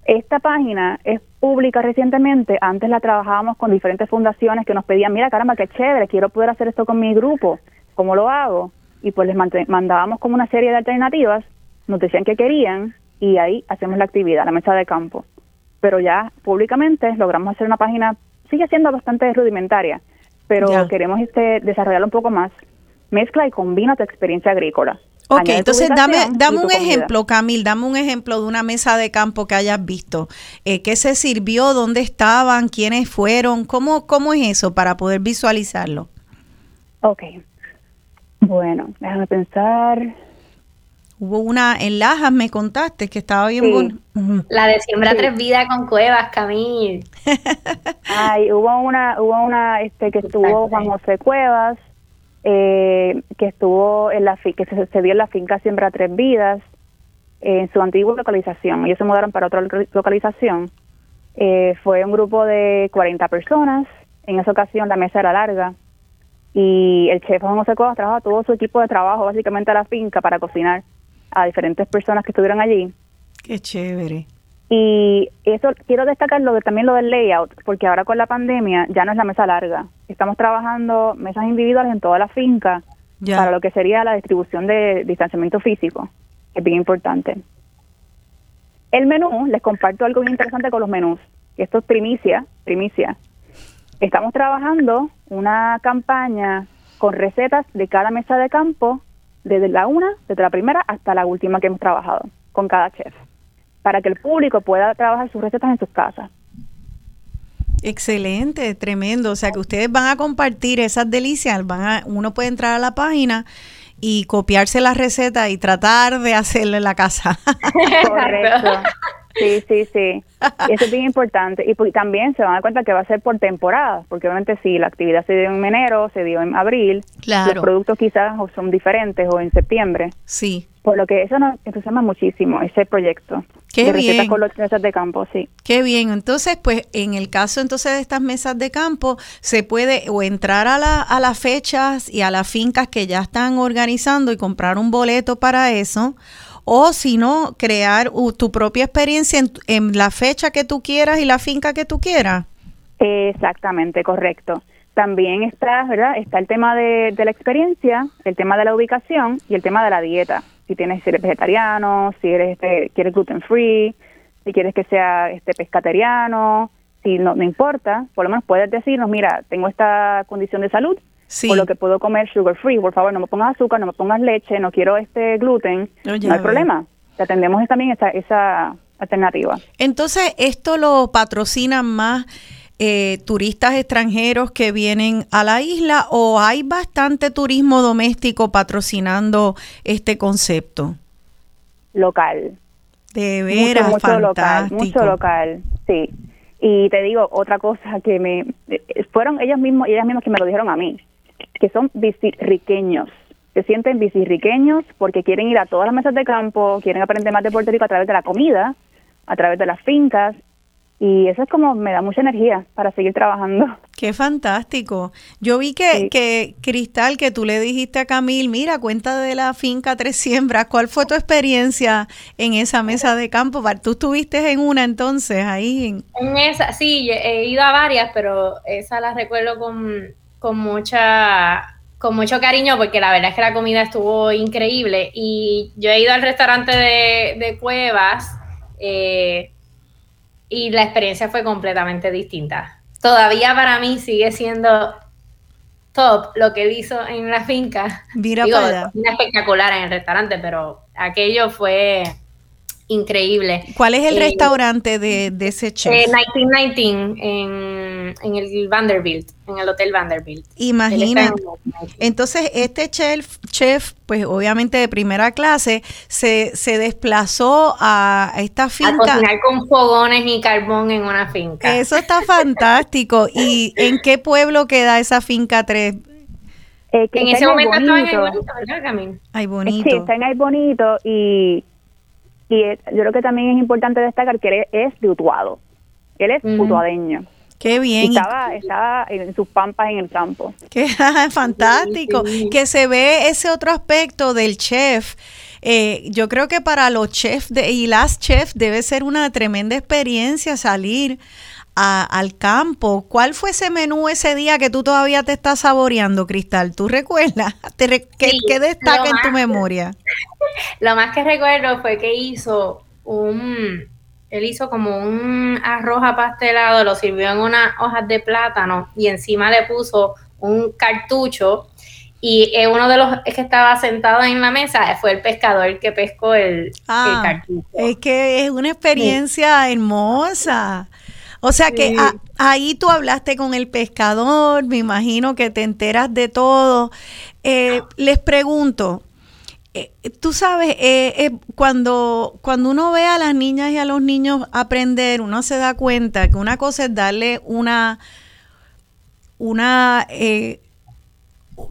Esta página es pública recientemente, antes la trabajábamos con diferentes fundaciones que nos pedían, mira caramba, qué chévere, quiero poder hacer esto con mi grupo, ¿cómo lo hago? Y pues les mandábamos como una serie de alternativas, nos decían que querían y ahí hacemos la actividad, la mesa de campo. Pero ya públicamente logramos hacer una página, sigue siendo bastante rudimentaria, pero queremos este desarrollarlo un poco más. Mezcla y combina tu experiencia agrícola. Ok, entonces dame, dame un ejemplo, Camil, dame un ejemplo de una mesa de campo que hayas visto. Eh, ¿Qué se sirvió? ¿Dónde estaban? ¿Quiénes fueron? ¿Cómo, ¿Cómo es eso para poder visualizarlo? Ok. Bueno, déjame pensar. Hubo una en Lajas, me contaste, que estaba bien La de Siembra Tres Vidas con Cuevas, Camil. Ay, hubo una, hubo una este que estuvo Juan José Cuevas, eh, que estuvo en la que se, dio en la finca Siembra Tres Vidas, en su antigua localización. Ellos se mudaron para otra localización. Eh, fue un grupo de 40 personas. En esa ocasión la mesa era larga y el chef Juan José Cuevas trajo todo su equipo de trabajo básicamente a la finca para cocinar. A diferentes personas que estuvieron allí. Qué chévere. Y eso quiero destacar lo de, también lo del layout, porque ahora con la pandemia ya no es la mesa larga. Estamos trabajando mesas individuales en toda la finca para lo que sería la distribución de distanciamiento físico, que es bien importante. El menú, les comparto algo bien interesante con los menús, esto es primicia, primicia. Estamos trabajando una campaña con recetas de cada mesa de campo, desde la una, desde la primera hasta la última que hemos trabajado, con cada chef, para que el público pueda trabajar sus recetas en sus casas. Excelente, tremendo. O sea que ustedes van a compartir esas delicias, van a, uno puede entrar a la página y copiarse la receta y tratar de hacerla en la casa. Correcto. Sí, sí, sí. Eso es bien importante. Y pues, también se van a dar cuenta que va a ser por temporada, porque obviamente si la actividad se dio en enero, se dio en abril, los productos quizás son diferentes o en septiembre. Sí. Por lo que eso nos entusiasma muchísimo, ese proyecto. Qué bien. con las mesas de campo, sí. Qué bien. Entonces, pues en el caso entonces de estas mesas de campo, se puede o entrar a, la, a las fechas y a las fincas que ya están organizando y comprar un boleto para eso, o si no, crear tu propia experiencia en, la fecha que tú quieras y la finca que tú quieras. Exactamente, correcto. También está, ¿verdad? Está el tema de, la experiencia, el tema de la ubicación y el tema de la dieta. Si tienes, si eres vegetariano, si eres, este, quieres gluten free, si quieres que sea este pescateriano, si no, no importa, por lo menos puedes decirnos, mira, tengo esta condición de salud, por lo que puedo comer sugar free. Por favor, no me pongas azúcar, no me pongas leche, no quiero este gluten. no hay problema. Te atendemos también esa, esa alternativa. Entonces, ¿esto lo patrocinan más eh, turistas extranjeros que vienen a la isla o hay bastante turismo doméstico patrocinando este concepto? Local. De veras, mucho, mucho local, mucho local, sí. Y te digo otra cosa que me eh, fueron ellos mismos, ellas mismas que me lo dijeron a mí que son visirriqueños. Se sienten visirriqueños porque quieren ir a todas las mesas de campo, quieren aprender más de Puerto Rico a través de la comida, a través de las fincas. Y eso es como me da mucha energía para seguir trabajando. Qué fantástico. Yo vi que, que Cristal, que tú le dijiste a Camil, mira, cuenta de la finca Tres Siembras, ¿cuál fue tu experiencia en esa mesa de campo? Tú estuviste en una entonces ahí. En esa, sí, he ido a varias, pero esa la recuerdo con, con mucha con mucho cariño porque la verdad es que la comida estuvo increíble y yo he ido al restaurante de, Cuevas eh, y la experiencia fue completamente distinta. Todavía para mí sigue siendo top lo que él hizo en la finca. Mira espectacular en el restaurante, pero aquello fue increíble. ¿Cuál es el eh, restaurante de, ese chef? 1919 eh, en, el Vanderbilt, en el Hotel Vanderbilt. Imagina. Entonces, este chef, chef, pues obviamente de primera clase, se, se desplazó a esta finca. A cocinar con fogones y carbón en una finca. Eso está fantástico. ¿Y en qué pueblo queda esa finca 3? Eh, en ese momento estaba en el bonito, ¿verdad, Camín? Ay, bonito. Sí, está en el bonito y y yo creo que también es importante destacar que él es de Utuado. Él es utuadeño. Qué bien. estaba, estaba en sus pampas en el campo. Qué fantástico. Que se ve ese otro aspecto del chef. Eh, yo creo que para los chefs de, y las chefs debe ser una tremenda experiencia salir al campo. ¿Cuál fue ese menú ese día que tú todavía te estás saboreando, Cristal? ¿Tú recuerdas? ¿Qué, destaca en tu memoria? Lo más que recuerdo fue que hizo un, él hizo como un arroz apastelado, lo sirvió en unas hojas de plátano y encima le puso un cartucho y uno de los que estaba sentado en la mesa fue el pescador que pescó el, ah, cartucho. Es que es una experiencia hermosa. O sea que ahí tú hablaste con el pescador, me imagino que te enteras de todo. Eh, les pregunto, eh, tú sabes, eh, cuando, cuando uno ve a las niñas y a los niños aprender, uno se da cuenta que una cosa es darle una, una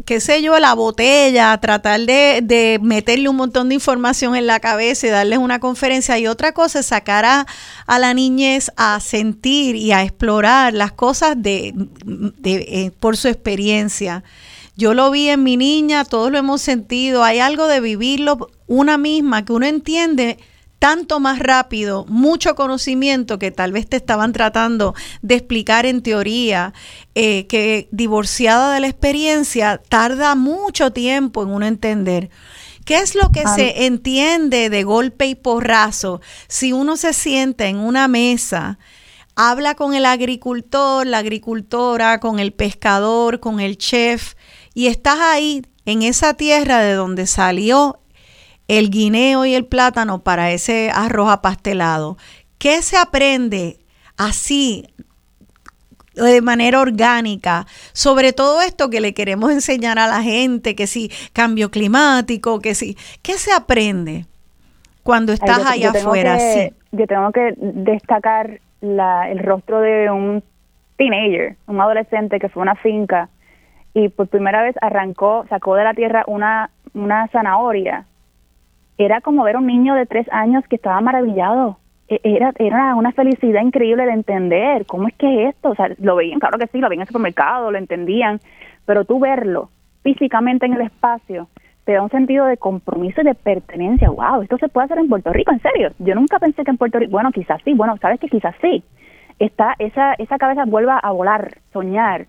qué sé yo, la botella, tratar de, meterle un montón de información en la cabeza y darles una conferencia. Y otra cosa es sacar a, la niñez a sentir y a explorar las cosas de, de eh, por su experiencia. Yo lo vi en mi niña, todos lo hemos sentido. Hay algo de vivirlo una misma que uno entiende tanto más rápido, mucho conocimiento que tal vez te estaban tratando de explicar en teoría, eh, que divorciada de la experiencia tarda mucho tiempo en uno entender. ¿Qué es lo que se entiende de golpe y porrazo si uno se sienta en una mesa? Habla con el agricultor, la agricultora, con el pescador, con el chef, y estás ahí en esa tierra de donde salió el guineo y el plátano para ese arroz apastelado. ¿Qué se aprende así de manera orgánica sobre todo esto que le queremos enseñar a la gente, que si cambio climático, que si, ¿qué se aprende cuando estás allá afuera? Yo tengo que destacar la, el rostro de un teenager, un adolescente que fue a una finca y por primera vez arrancó, sacó de la tierra una, una zanahoria era como ver a un niño de tres años que estaba maravillado. E, era, era una felicidad increíble de entender cómo es que es esto. O sea, lo veían, claro que sí, lo veían en el supermercado, lo entendían, pero tú verlo físicamente en el espacio te da un sentido de compromiso y de pertenencia. ¡Wow! Esto se puede hacer en Puerto Rico, en serio. Yo nunca pensé que en Puerto Rico, bueno, quizás sí, bueno, sabes que quizás sí. Está, esa, esa cabeza vuelva a volar, soñar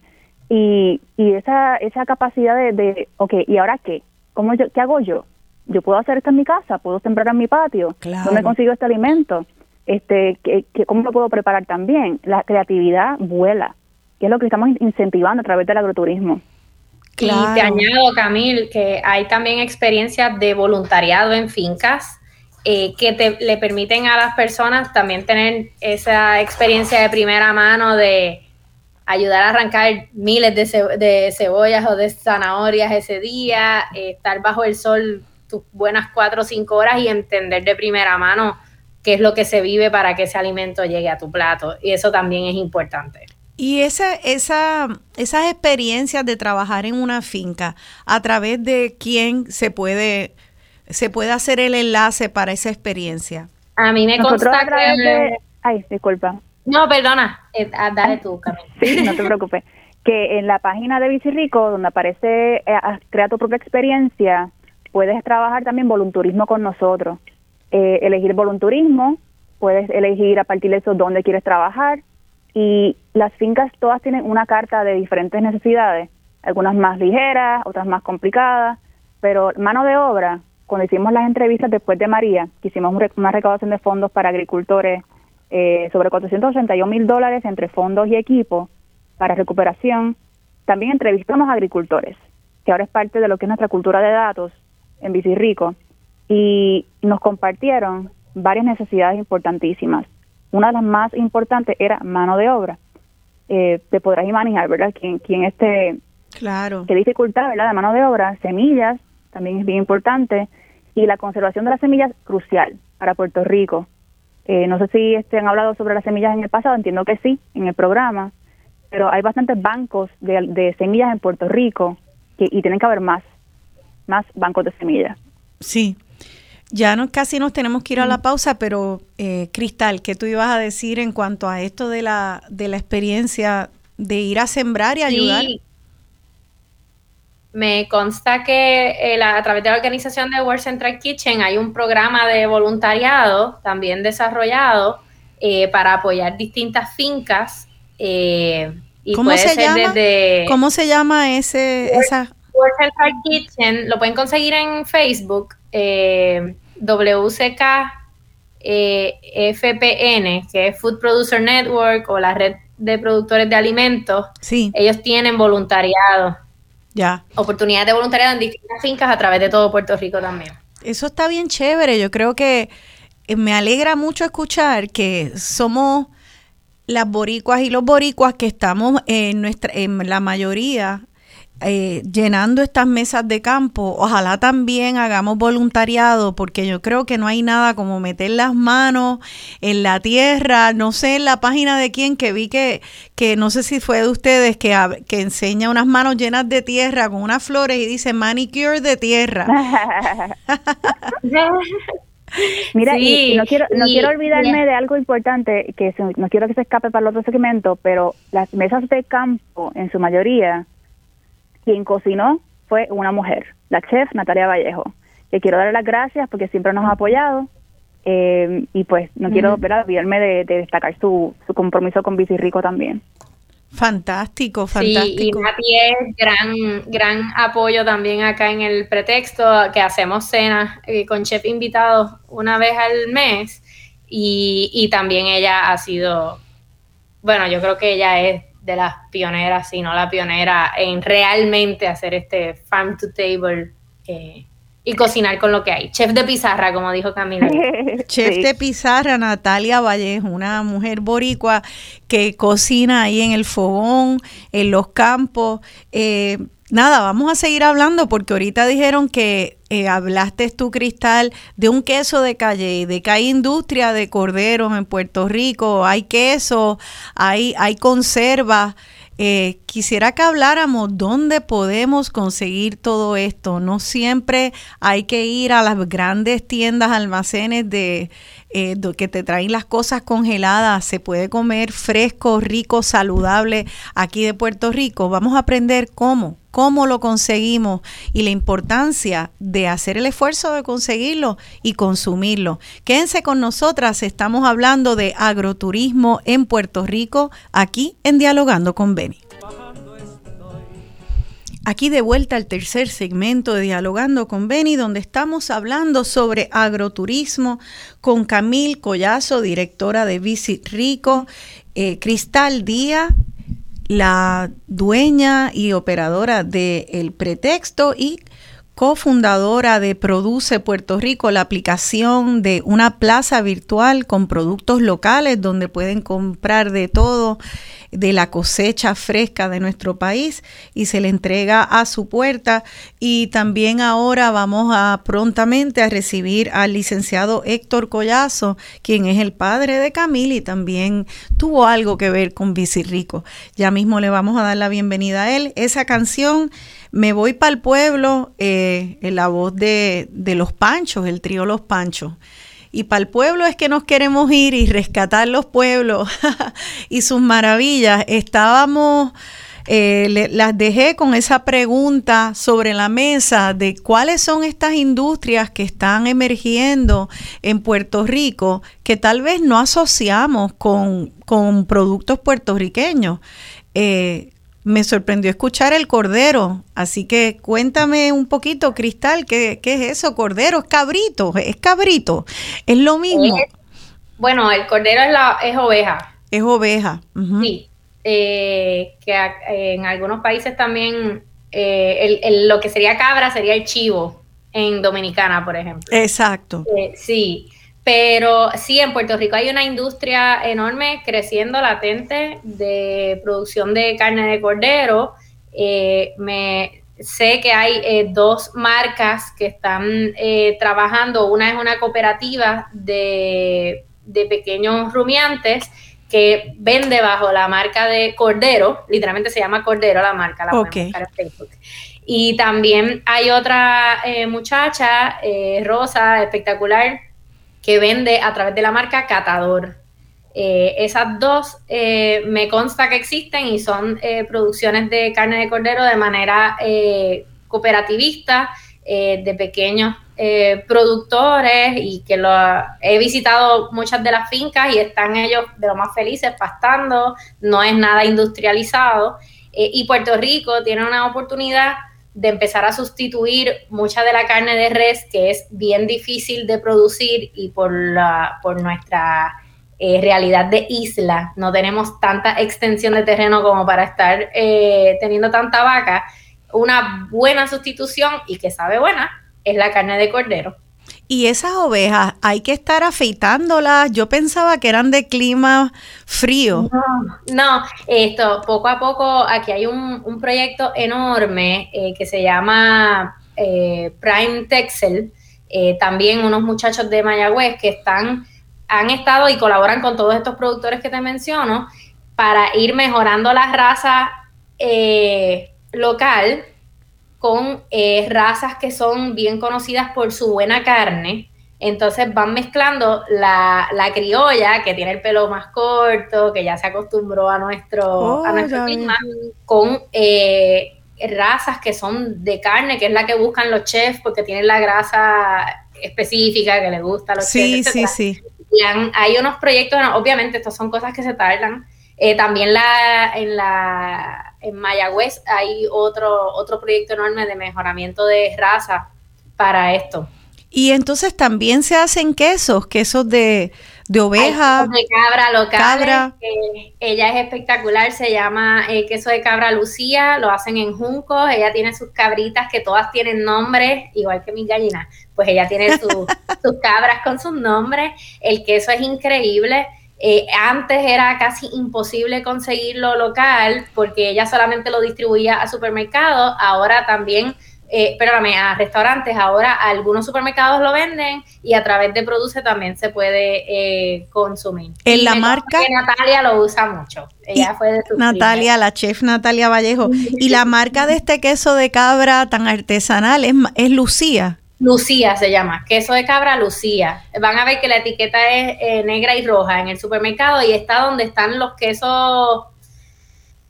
y, y esa, esa capacidad de, de, ok, ¿y ahora qué? ¿Cómo yo, ¿Qué hago yo? yo puedo hacer esto en mi casa, puedo sembrar en mi patio, ¿dónde consigo este alimento? Este, que, ¿Cómo lo puedo preparar también? La creatividad vuela, que es lo que estamos incentivando a través del agroturismo. Y te añado, Camil, que hay también experiencias de voluntariado en fincas eh, que te, le permiten a las personas también tener esa experiencia de primera mano de ayudar a arrancar miles de, de cebollas o de zanahorias ese día, eh, estar bajo el sol tus buenas cuatro o cinco horas y entender de primera mano qué es lo que se vive para que ese alimento llegue a tu plato. Y eso también es importante. Y esa, esa, esas experiencias de trabajar en una finca, ¿a través de quién se puede, se puede hacer el enlace para esa experiencia? A mí me consta que... Ay, disculpa. No, perdona, eh, ah, dale tú, Camila. Sí, no te preocupes. Que en la página de Bicirrico, donde aparece eh, Crea tu propia experiencia, puedes trabajar también volunturismo con nosotros. Eh, elegir volunturismo, puedes elegir a partir de eso dónde quieres trabajar y las fincas todas tienen una carta de diferentes necesidades, algunas más ligeras, otras más complicadas, pero mano de obra, cuando hicimos las entrevistas después de María, que hicimos una recaudación de fondos para agricultores eh, sobre 481 mil dólares entre fondos y equipos para recuperación, también entrevistamos a agricultores, que ahora es parte de lo que es nuestra cultura de datos, en Bicirrico y nos compartieron varias necesidades importantísimas. Una de las más importantes era mano de obra. Eh, te podrás imaginar, ¿verdad? Quien, quien este... Claro. Qué dificultad, ¿verdad? De mano de obra, semillas, también es bien importante, y la conservación de las semillas, crucial para Puerto Rico. Eh, no sé si este, han hablado sobre las semillas en el pasado, entiendo que sí, en el programa, pero hay bastantes bancos de, de semillas en Puerto Rico que, y tienen que haber más más bancos de semillas. Sí. Ya no, casi nos tenemos que ir a la pausa, pero eh, Cristal, ¿qué tú ibas a decir en cuanto a esto de la, de la experiencia de ir a sembrar y ayudar? Me consta que eh, a través de la organización de World Central Kitchen hay un programa de voluntariado también desarrollado eh, para apoyar distintas fincas. y ¿Cómo, se llama? ¿Cómo se llama ese, esa? Central Kitchen lo pueden conseguir en Facebook, eh, WCK eh, FPN, que es Food Producer Network o la red de productores de alimentos. Sí. Ellos tienen voluntariado. Ya. Oportunidades de voluntariado en distintas fincas a través de todo Puerto Rico también. Eso está bien chévere. Yo creo que eh, me alegra mucho escuchar que somos las boricuas y los boricuas que estamos en nuestra en la mayoría eh, llenando estas mesas de campo, ojalá también hagamos voluntariado, porque yo creo que no hay nada como meter las manos en la tierra, no sé en la página de quién que vi que, que no sé si fue de ustedes, que, que enseña unas manos llenas de tierra con unas flores y dice manicure de tierra. Mira, y, no quiero no quiero olvidarme de algo importante que no quiero que se escape para el otro segmento, pero las mesas de campo en su mayoría quien cocinó fue una mujer, la chef Natalia Vallejo, que quiero darle las gracias porque siempre nos ha apoyado eh, y pues no quiero olvidarme de, destacar su, su compromiso con Bici Rico también. Fantástico, fantástico. Sí, y Nati es gran, gran apoyo también acá en el pretexto que hacemos cenas eh, con chef invitados una vez al mes y, y también ella ha sido, bueno, yo creo que ella es de las pioneras, si no la pionera, en realmente hacer este farm to table eh, y cocinar con lo que hay. Chef de pizarra, como dijo Camila. Chef de pizarra, Natalia Vallejo, una mujer boricua que cocina ahí en el fogón, en los campos. Eh, nada, vamos a seguir hablando porque ahorita dijeron que eh, hablaste tú, Cristal, de un queso de calle, de que hay industria de corderos en Puerto Rico, hay queso, hay, hay conservas. Eh, quisiera que habláramos dónde podemos conseguir todo esto. No siempre hay que ir a las grandes tiendas, almacenes de eh, que te traen las cosas congeladas. Se puede comer fresco, rico, saludable aquí de Puerto Rico. Vamos a aprender cómo cómo lo conseguimos y la importancia de hacer el esfuerzo de conseguirlo y consumirlo. Quédense con nosotras, estamos hablando de agroturismo en Puerto Rico, aquí en Dialogando con Beni. Aquí de vuelta al tercer segmento de Dialogando con Beni, donde estamos hablando sobre agroturismo con Camil Collazo, directora de Visit Rico, eh, Cristal Díaz, la dueña y operadora de El Pretexto y cofundadora de Produce Puerto Rico, la aplicación de una plaza virtual con productos locales donde pueden comprar de todo de la cosecha fresca de nuestro país y se le entrega a su puerta. Y también ahora vamos a prontamente a recibir al licenciado Héctor Collazo, quien es el padre de Camil y también tuvo algo que ver con Rico. Ya mismo le vamos a dar la bienvenida a él. Esa canción me voy para el pueblo eh, en la voz de, de Los Panchos, el trío Los Panchos. Y para el pueblo es que nos queremos ir y rescatar los pueblos y sus maravillas. Estábamos, eh, las dejé con esa pregunta sobre la mesa de cuáles son estas industrias que están emergiendo en Puerto Rico que tal vez no asociamos con, con productos puertorriqueños. Eh, me sorprendió escuchar el cordero, así que cuéntame un poquito, Cristal, ¿qué, es eso? Cordero, es cabrito, es cabrito, es lo mismo. bueno, el cordero es, la, es oveja. Es oveja. Sí, eh, que en algunos países también eh, lo que sería cabra sería el chivo, en Dominicana, por ejemplo. Exacto. Eh, sí. Pero sí, en Puerto Rico hay una industria enorme creciendo latente de producción de carne de cordero. Eh, me sé que hay eh, dos marcas que están eh, trabajando. Una es una cooperativa de, pequeños rumiantes que vende bajo la marca de Cordero, literalmente se llama Cordero la marca, la okay. en Facebook. Y también hay otra muchacha, Rosa, espectacular, que vende a través de la marca Catador. Eh, esas dos eh, me consta que existen y son eh, producciones de carne de cordero de manera cooperativista de pequeños productores y que lo, he visitado muchas de las fincas y están ellos de lo más felices pastando, no es nada industrializado y Puerto Rico tiene una oportunidad de empezar a sustituir mucha de la carne de res que es bien difícil de producir y por, la, por nuestra eh, realidad de isla no tenemos tanta extensión de terreno como para estar eh, teniendo tanta vaca. Una buena sustitución y que sabe buena es la carne de cordero. Y esas ovejas, hay que estar afeitándolas. Yo pensaba que eran de clima frío. No, esto, poco a poco, aquí hay un, proyecto enorme eh, que se llama eh, Prime Texel. Eh, también unos muchachos de Mayagüez que están, han estado y colaboran con todos estos productores que te menciono para ir mejorando la raza local con eh, razas que son bien conocidas por su buena carne. Entonces van mezclando la, criolla, que tiene el pelo más corto, que ya se acostumbró a nuestro, a oh, nuestro clima, con eh, razas que son de carne, que es la que buscan los chefs porque tienen la grasa específica que les gusta a los chefs. Sí, sí, sí. hay unos proyectos, obviamente estas son cosas que se tardan. Eh, también la, en la en Mayagüez hay otro, otro proyecto enorme de mejoramiento de raza para esto. Y entonces también se hacen quesos, quesos de, de oveja. de cabra local. ella es espectacular, se llama eh, queso de cabra Lucía, lo hacen en Junco, ella tiene sus cabritas que todas tienen nombres, igual que mis gallinas, pues ella tiene sus cabras con sus nombres, el queso es increíble. Eh, antes era casi imposible conseguirlo local porque ella solamente lo distribuía a supermercados, ahora también eh, perdóname, a restaurantes, ahora algunos supermercados lo venden y a través de Produce también se puede eh, consumir. En la marca... Natalia lo usa mucho. Ella fue de Natalia, la chef Natalia Vallejo. y la marca de este queso de cabra tan artesanal es, es Lucía. Lucía se llama, queso de cabra Lucía. Van a ver que la etiqueta es eh, negra y roja en el supermercado y está donde están los quesos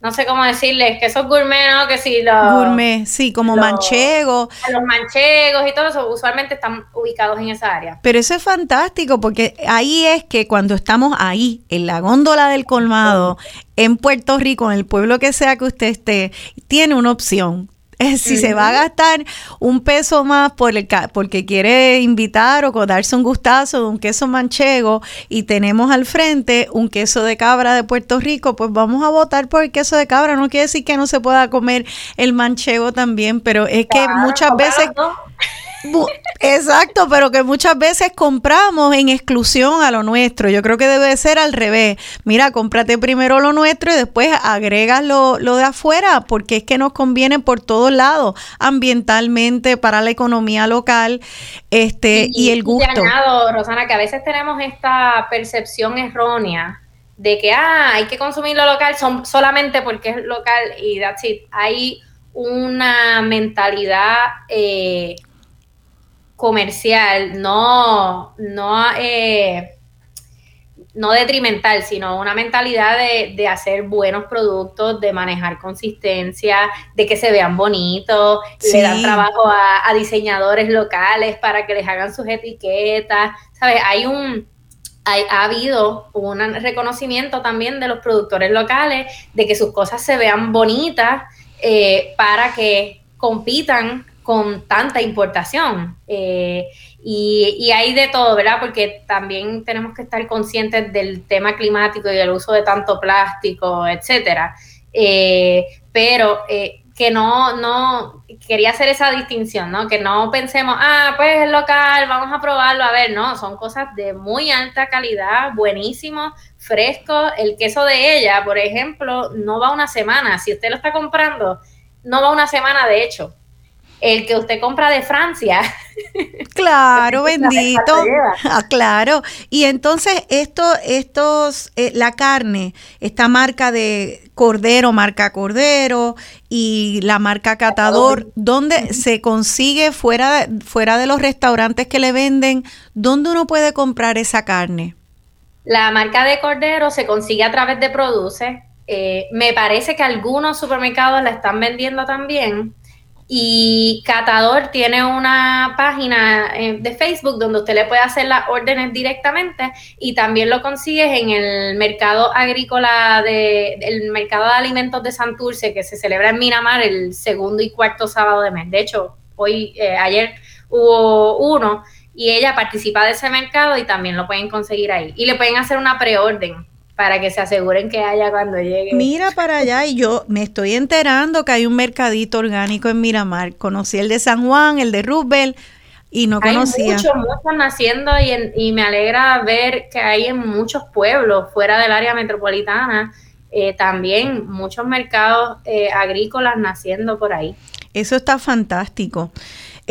no sé cómo decirles, que esos gourmet, ¿no? Que si los... Gourmet, sí, como manchegos. Los manchegos y todo eso usualmente están ubicados en esa área. Pero eso es fantástico porque ahí es que cuando estamos ahí, en la góndola del colmado, en Puerto Rico, en el pueblo que sea que usted esté, tiene una opción si se va a gastar un peso más por el, porque quiere invitar o darse un gustazo de un queso manchego y tenemos al frente un queso de cabra de Puerto Rico, pues vamos a votar por el queso de cabra. No quiere decir que no se pueda comer el manchego también, pero es que muchas veces... Exacto, pero que muchas veces compramos en exclusión a lo nuestro. Yo creo que debe ser al revés. Mira, cómprate primero lo nuestro y después agregas lo, de afuera, porque es que nos conviene por todos lados, ambientalmente, para la economía local, este, y, el gusto. Y añado, Rosana, que a veces tenemos esta percepción errónea de que ah, hay que consumir lo local son, solamente porque es local y that's it. Hay una mentalidad eh, comercial, no, no, eh, no detrimental, sino una mentalidad de, hacer buenos productos, de manejar consistencia, de que se vean bonitos, le dan trabajo a, diseñadores locales para que les hagan sus etiquetas, ¿sabes? Hay un, ha habido un reconocimiento también de los productores locales de que sus cosas se vean bonitas eh, para que compitan con tanta importación. Eh, y, hay de todo, ¿verdad? Porque también tenemos que estar conscientes del tema climático y del uso de tanto plástico, etcétera. Eh, pero eh, que no, no, quería hacer esa distinción, ¿no? Que no pensemos, ah, pues es local, vamos a probarlo, a ver, no, son cosas de muy alta calidad, buenísimo, fresco. El queso de ella, por ejemplo, no va una semana. Si usted lo está comprando, no va una semana de hecho el que usted compra de Francia. Claro, bendito. Ah, claro. Y entonces esto, estos, eh, la carne, esta marca de Cordero, marca Cordero y la marca Catador, ¿dónde se consigue fuera, fuera de los restaurantes que le venden? ¿Dónde uno puede comprar esa carne? La marca de Cordero se consigue a través de Produce. Eh, me parece que algunos supermercados la están vendiendo también. Y Catador tiene una página eh, de Facebook donde usted le puede hacer las órdenes directamente y también lo consigues en el mercado agrícola de el mercado de alimentos de Santurce que se celebra en Miramar el segundo y cuarto sábado de mes. De hecho, hoy eh, ayer hubo uno y ella participa de ese mercado y también lo pueden conseguir ahí. Y le pueden hacer una preorden para que se aseguren que haya cuando llegue. Mira para allá y yo me estoy enterando que hay un mercadito orgánico en Miramar. Conocí el de San Juan, el de Rubel y no conocía. Hay muchos, muchos naciendo y, y, me alegra ver que hay en muchos pueblos fuera del área metropolitana eh, también muchos mercados eh, agrícolas naciendo por ahí. Eso está fantástico.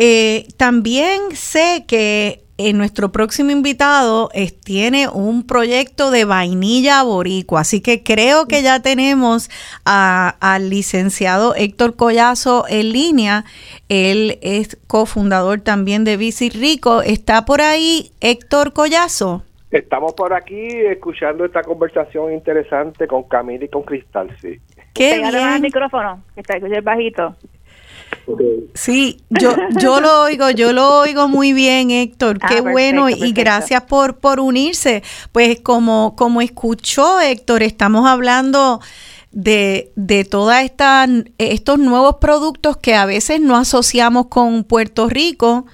Eh, también sé que en nuestro próximo invitado tiene un proyecto de vainilla boricua, así que creo que ya tenemos al licenciado Héctor Collazo en línea. Él es cofundador también de Bici Rico. ¿Está por ahí Héctor Collazo? Estamos por aquí escuchando esta conversación interesante con Camila y con Cristal, sí. Qué bien. el micrófono, que está bajito. Sí, yo, yo lo oigo, yo lo oigo muy bien, Héctor. Qué ah, bueno y gracias por, por unirse. Pues como, como escuchó Héctor, estamos hablando de, de todos estos nuevos productos que a veces no asociamos con Puerto Rico,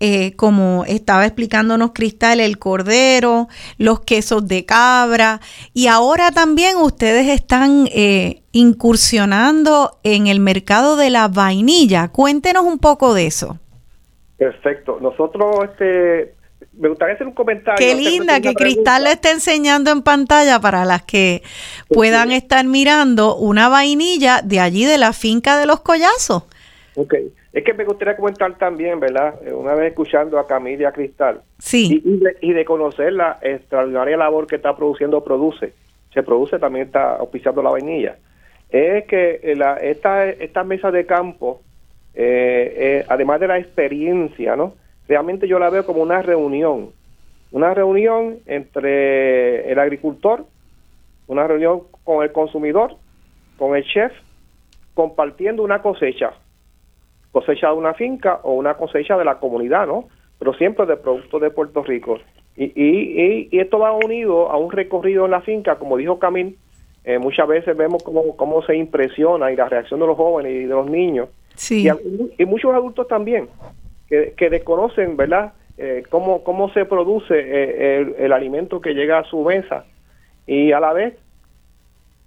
eh, como estaba explicándonos Cristal, el cordero, los quesos de cabra, y ahora también ustedes están eh, incursionando en el mercado de la vainilla. Cuéntenos un poco de eso. Perfecto. Nosotros este, me gustaría hacer un comentario. Qué linda que Cristal le esté enseñando en pantalla para las que puedan estar mirando una vainilla de allí de la finca de los Collazos. Ok, es que me gustaría comentar también, ¿verdad? Eh, una vez escuchando a Camilia Cristal. Sí. Y, de, conocer la extraordinaria labor que está produciendo Produce. Se produce, también está auspiciando la vainilla. Es que eh, la, esta, esta mesa de campo, eh, además de la experiencia, ¿no? Realmente yo la veo como una reunión, una reunión entre el agricultor, una reunión con el consumidor, con el chef, compartiendo una cosecha, cosecha de una finca o una cosecha de la comunidad, ¿no? Pero siempre de productos de Puerto Rico. Y, y, y, esto va unido a un recorrido en la finca, como dijo Camil, eh, muchas veces vemos cómo, cómo se impresiona y la reacción de los jóvenes y de los niños. Sí. y muchos adultos también que, desconocen, ¿verdad?, eh, cómo, cómo se produce eh, el, alimento que llega a su mesa. Y a la vez,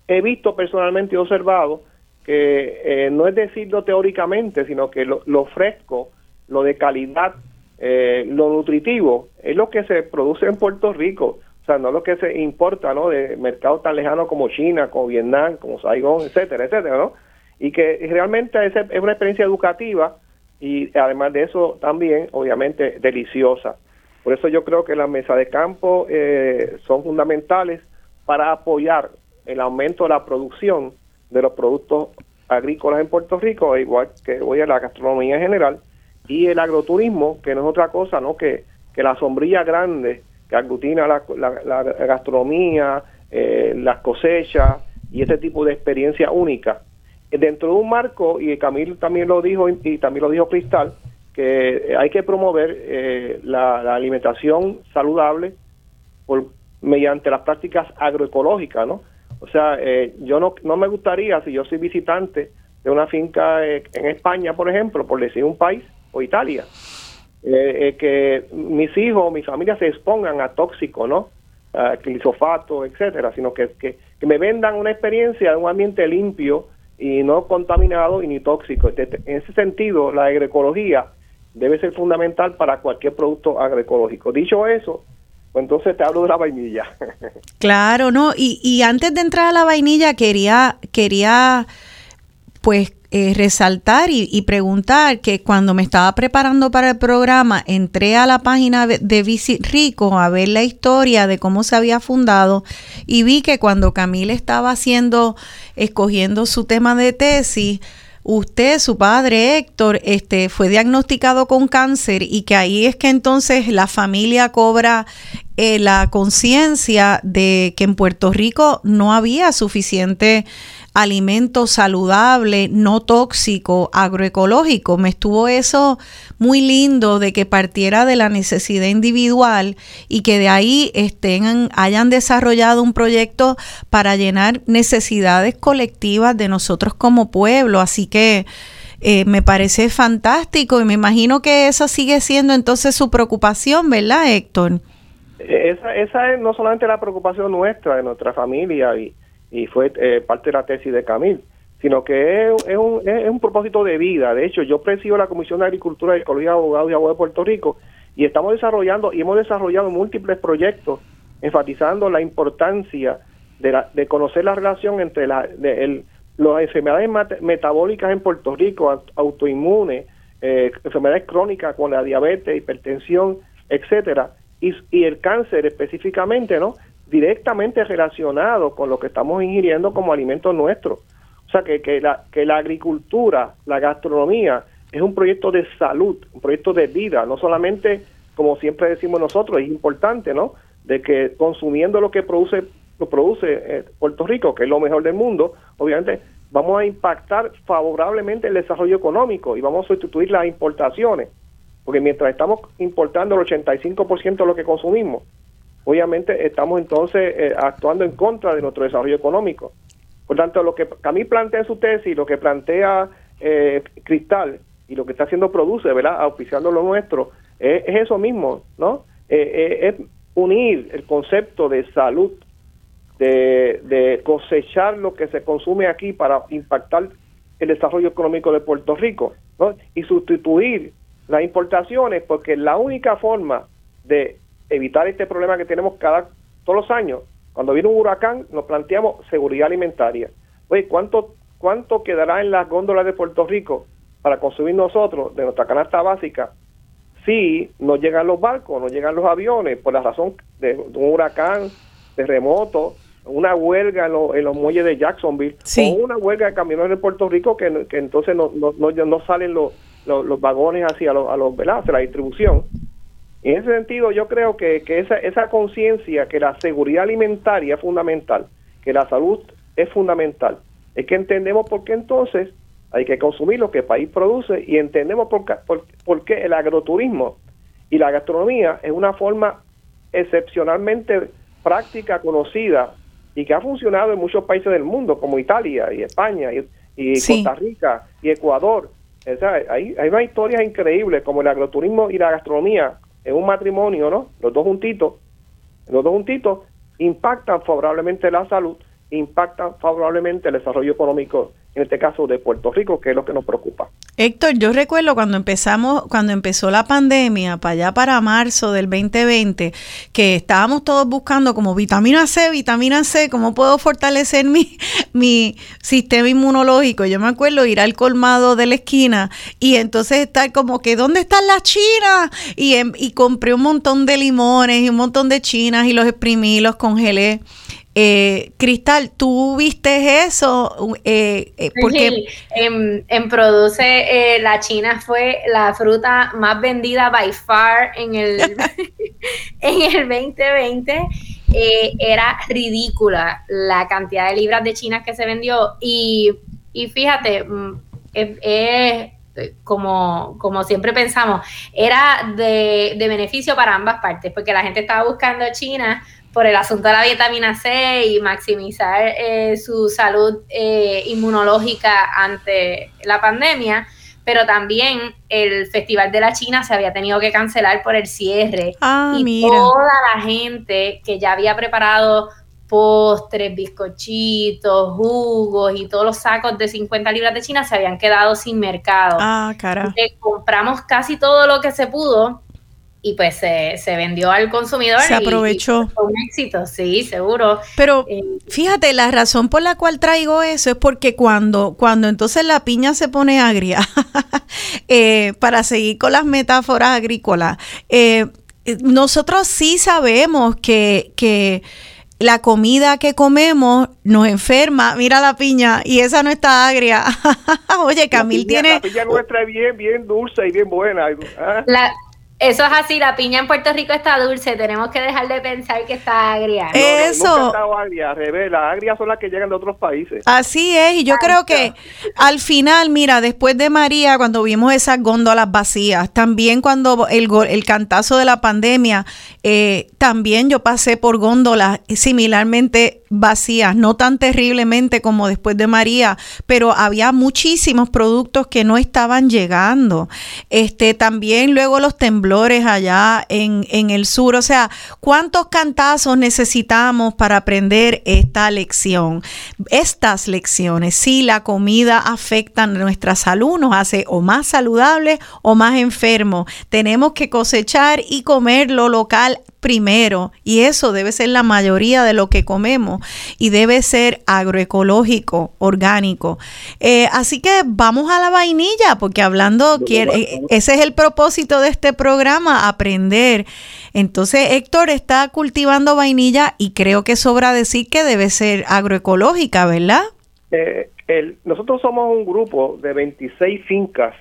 he visto personalmente y observado que eh, no es decirlo teóricamente, sino que lo, lo fresco, lo de calidad, lo nutritivo, es lo que se produce en Puerto Rico. O sea, no lo que se importa, ¿no? De mercados tan lejanos como China, como Vietnam, como Saigón, etcétera, etcétera, ¿no? Y que realmente es, es una experiencia educativa y además de eso también obviamente deliciosa. Por eso yo creo que las mesas de campo eh, son fundamentales para apoyar el aumento de la producción de los productos agrícolas en Puerto Rico, igual que voy a la gastronomía en general, y el agroturismo, que no es otra cosa ¿no? que, que la sombrilla grande que aglutina la, la, gastronomía, eh, las cosechas y este tipo de experiencia única dentro de un marco, y Camilo también lo dijo, y también lo dijo Cristal, que hay que promover eh, la, alimentación saludable mediante las prácticas agroecológicas, ¿no? O sea, eh, yo no, no me gustaría, si yo soy visitante de una finca eh, en España, por ejemplo, por decir un país, o Italia, que mis hijos, mi familia se expongan a tóxicos, ¿no? A glisofato, etcétera, sino que, que, que me vendan una experiencia de un ambiente limpio, y no contaminado y ni tóxico. En ese sentido, la agroecología debe ser fundamental para cualquier producto agroecológico. Dicho eso, pues entonces te hablo de la vainilla. Claro, no, y, y antes de entrar a la vainilla quería, quería pues eh, resaltar y, preguntar que cuando me estaba preparando para el programa, entré a la página de Visit Rico a ver la historia de cómo se había fundado y vi que cuando Camila estaba haciendo, escogiendo su tema de tesis, usted, su padre Héctor, este, fue diagnosticado con cáncer y que ahí es que entonces la familia cobra eh, la conciencia de que en Puerto Rico no había suficiente alimento saludable, no tóxico, agroecológico. Me estuvo eso muy lindo de que partiera de la necesidad individual y que de ahí estén, hayan desarrollado un proyecto para llenar necesidades colectivas de nosotros como pueblo. Así que eh, me parece fantástico y me imagino que esa sigue siendo entonces su preocupación, ¿verdad, Héctor? Esa, esa es no solamente la preocupación nuestra, de nuestra familia y, y fue eh, parte de la tesis de Camil, sino que es, un, es, un, propósito de vida. De hecho, yo presido la Comisión de Agricultura y Ecología de Abogados y Abogados de Puerto Rico y estamos desarrollando y hemos desarrollado múltiples proyectos enfatizando la importancia de, la, de conocer la relación entre la, de el, las enfermedades metabólicas en Puerto Rico, autoinmunes, eh, enfermedades crónicas con la diabetes, hipertensión, etcétera, y, el cáncer específicamente, ¿no? directamente relacionado con lo que estamos ingiriendo como alimento nuestro. O sea, que, que, la, que la agricultura, la gastronomía, es un proyecto de salud, un proyecto de vida, no solamente, como siempre decimos nosotros, es importante, ¿no? De que consumiendo lo que produce lo produce eh, Puerto Rico, que es lo mejor del mundo, obviamente vamos a impactar favorablemente el desarrollo económico y vamos a sustituir las importaciones. Porque mientras estamos importando el 85% de lo que consumimos, obviamente estamos entonces eh, actuando en contra de nuestro desarrollo económico. Por tanto, lo que mí plantea en su tesis, lo que plantea eh, Cristal y lo que está haciendo Produce, ¿verdad? Auspiciando lo nuestro, es, eso mismo, ¿no? Eh, es unir el concepto de salud de, cosechar lo que se consume aquí para impactar el desarrollo económico de Puerto Rico y sustituir las importaciones porque la única forma de evitar este problema que tenemos cada todos los años cuando viene un huracán nos planteamos seguridad alimentaria. Oye cuánto cuánto quedará en las góndolas de Puerto Rico para consumir nosotros de nuestra canasta básica si no llegan los barcos no llegan los aviones por la razón de un huracán terremoto una huelga en, los muelles de Jacksonville o una huelga de camioneros en Puerto Rico que, entonces no, no, no, salen los, los, vagones hacia los, a los hacia la distribución. En ese sentido, yo creo que, que esa, esa conciencia que la seguridad alimentaria es fundamental, que la salud es fundamental, es que entendemos por qué entonces hay que consumir lo que el país produce y entendemos por, por, por qué el agroturismo y la gastronomía es una forma excepcionalmente práctica, conocida y que ha funcionado en muchos países del mundo, como Italia y España y, Costa Rica y Ecuador. O hay, hay unas historias increíbles como el agroturismo y la gastronomía en un matrimonio, ¿no? Los dos juntitos, los dos juntitos impactan favorablemente la salud, impactan favorablemente el desarrollo económico en este caso de Puerto Rico, que es lo que nos preocupa. Héctor, yo recuerdo cuando empezamos, cuando empezó la pandemia, para allá para marzo del 2020, que estábamos todos buscando como vitamina C, vitamina C, cómo puedo fortalecer mi, mi sistema inmunológico. Yo me acuerdo ir al colmado de la esquina y entonces estar como que, ¿dónde están las chinas? Y, em, y compré un montón de limones y un montón de chinas y los exprimí, los congelé. Eh, Cristal, ¿tú viste eso? Eh, eh porque en, Produce eh, la China fue la fruta más vendida by far en el, en el 2020. era ridícula la cantidad de libras de chinas que se vendió y, fíjate, mm, es, como, como siempre pensamos, era de, de beneficio para ambas partes, porque la gente estaba buscando China por el asunto de la vitamina C y maximizar eh, su salud eh, inmunológica ante la pandemia, pero también el Festival de la China se había tenido que cancelar por el cierre ah, y toda la gente que ya había preparado postres, bizcochitos, jugos y todos los sacos de 50 libras de China se habían quedado sin mercado. Ah, cara. compramos casi todo lo que se pudo y pues se, se, vendió al consumidor. Se aprovechó. fue un éxito, sí, seguro. Pero eh, fíjate, la razón por la cual traigo eso es porque cuando, cuando entonces la piña se pone agria, eh, para seguir con las metáforas agrícolas, eh, nosotros sí sabemos que, que la comida que comemos nos enferma. Mira la piña y esa no está agria. Oye, Camil tiene. La piña nuestra es bien, bien dulce y bien buena. La, eso es así, la piña en Puerto Rico está dulce, tenemos que dejar de pensar que está agria. Eso. agria, las agrias son las que llegan de otros países. Así es, y yo creo que al final, mira, después de María, cuando vimos esas góndolas vacías, también cuando el, el cantazo de la pandemia, eh, también yo pasé por góndolas similarmente vacías, no tan terriblemente como después de María, pero había muchísimos productos que no estaban llegando. Este, también luego los temblores allá en, en el sur, o sea, ¿cuántos cantazos necesitamos para aprender esta lección? Estas lecciones, si la comida afecta nuestra salud, nos hace o más saludables o más enfermos. Tenemos que cosechar y comer lo local primero y eso debe ser la mayoría de lo que comemos y debe ser agroecológico, orgánico. Eh, así que vamos a la vainilla porque hablando, quiere, ese es el propósito de este programa, aprender. Entonces Héctor está cultivando vainilla y creo que sobra decir que debe ser agroecológica, ¿verdad? Eh, nosotros somos un grupo de 26 fincas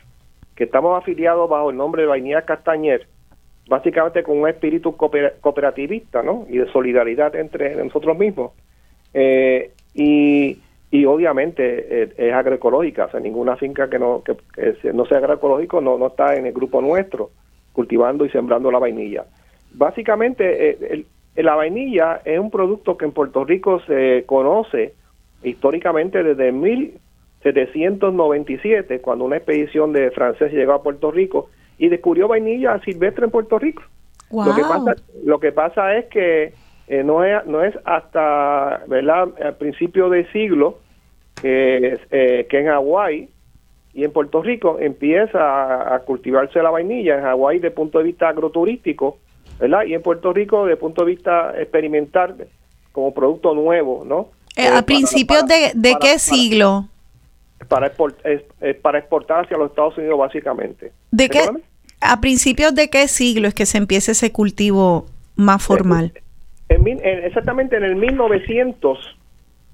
que estamos afiliados bajo el nombre de Vainilla Castañer básicamente con un espíritu cooperativista ¿no? y de solidaridad entre nosotros mismos. Eh, y y obviamente eh, es agroecológica, o sea, ninguna finca que no, que, no sea agroecológico no, no está en el grupo nuestro cultivando y sembrando la vainilla. Básicamente, eh, la vainilla es un producto que en Puerto Rico se conoce históricamente desde 1797, cuando una expedición de franceses llegó a Puerto Rico y descubrió vainilla silvestre en Puerto Rico. Lo, que pasa, lo que pasa es que eh, no, es, no es hasta ¿verdad? al principio del siglo que, eh, que en Hawái y en Puerto Rico empieza a, cultivarse la vainilla. En Hawái, desde el punto de vista agroturístico, ¿verdad? Y en Puerto Rico, desde el punto de vista experimental, como producto nuevo, ¿no? Eh, ¿A principios de, de qué siglo? Para, para exportar hacia los Estados Unidos, básicamente. ¿De qué? ¿A principios de qué siglo es que se empieza ese cultivo más formal? exactamente en el 1900,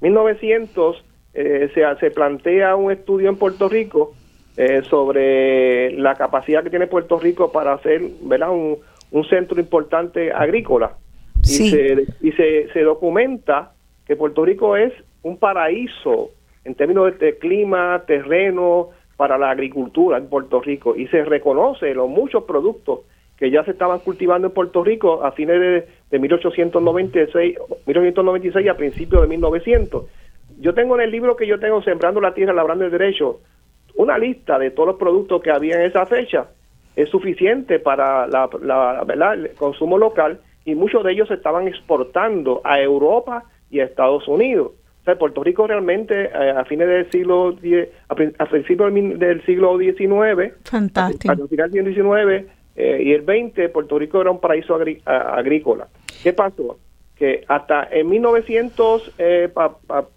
1900 eh, se, se plantea un estudio en Puerto Rico eh, sobre la capacidad que tiene Puerto Rico para hacer ¿verdad? Un, centro importante agrícola. Y, se, y se, se documenta que Puerto Rico es un paraíso en términos de clima, terreno, para la agricultura en Puerto Rico y se reconoce los muchos productos que ya se estaban cultivando en Puerto Rico a fines de, de 1896, 1896 y a principios de 1900. Yo tengo en el libro que yo tengo, Sembrando la Tierra, Labrando el Derecho, una lista de todos los productos que había en esa fecha. Es suficiente para la, ¿verdad? el consumo local y muchos de ellos se estaban exportando a Europa y a Estados Unidos. O sea, Puerto Rico realmente eh, a fines del siglo a, principios del siglo XIX, Fantástico. al final del XIX, eh, y el 20 Puerto Rico era un paraíso agrícola. ¿Qué pasó? Que hasta en 1900, eh,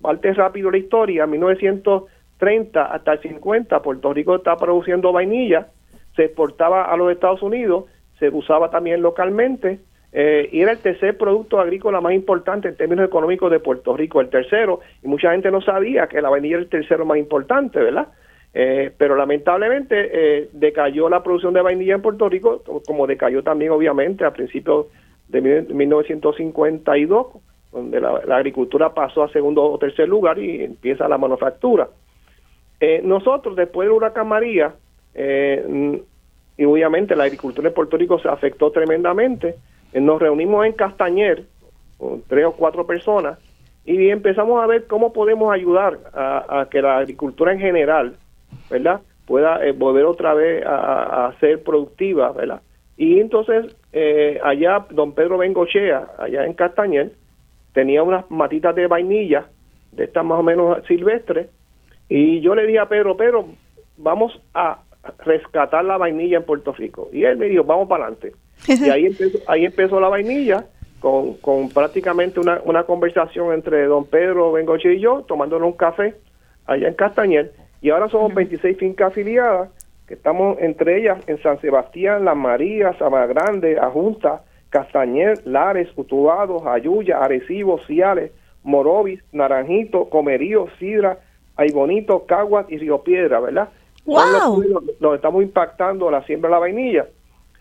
parte rápido la historia, 1930 hasta el 50, Puerto Rico estaba produciendo vainilla, se exportaba a los Estados Unidos, se usaba también localmente, eh, y era el tercer producto agrícola más importante en términos económicos de Puerto Rico, el tercero, y mucha gente no sabía que la vainilla era el tercero más importante, ¿verdad? Eh, pero lamentablemente eh, decayó la producción de vainilla en Puerto Rico, como decayó también obviamente a principios de 1952, donde la, agricultura pasó a segundo o tercer lugar y empieza la manufactura. Eh, nosotros, después del huracán María, y obviamente la agricultura en Puerto Rico se afectó tremendamente, nos reunimos en Castañer, con tres o cuatro personas, y empezamos a ver cómo podemos ayudar a que la agricultura en general ¿verdad? Pueda eh, volver otra vez a, ser productiva, ¿verdad? Y entonces eh, allá don Pedro Bengochea, allá en Castañel, tenía unas matitas de vainilla, de estas más o menos silvestres, y yo le dije a Pedro, Pedro, vamos a rescatar la vainilla en Puerto Rico. Y él me dijo, vamos para adelante. Y ahí empezó, ahí empezó la vainilla, con, con prácticamente una, una conversación entre don Pedro Bengochea y yo, tomándonos un café allá en Castañel, y ahora somos 26 fincas afiliadas, que estamos entre ellas en San Sebastián, Las Marías, Grande, Ajunta, Castañer, Lares, Utubados, Ayuya, Arecibo, Ciales, Morovis, Naranjito, Comerío, Sidra, Aybonito, Caguas y Río Piedra, ¿verdad? Wow. Nos estamos impactando la siembra de la vainilla.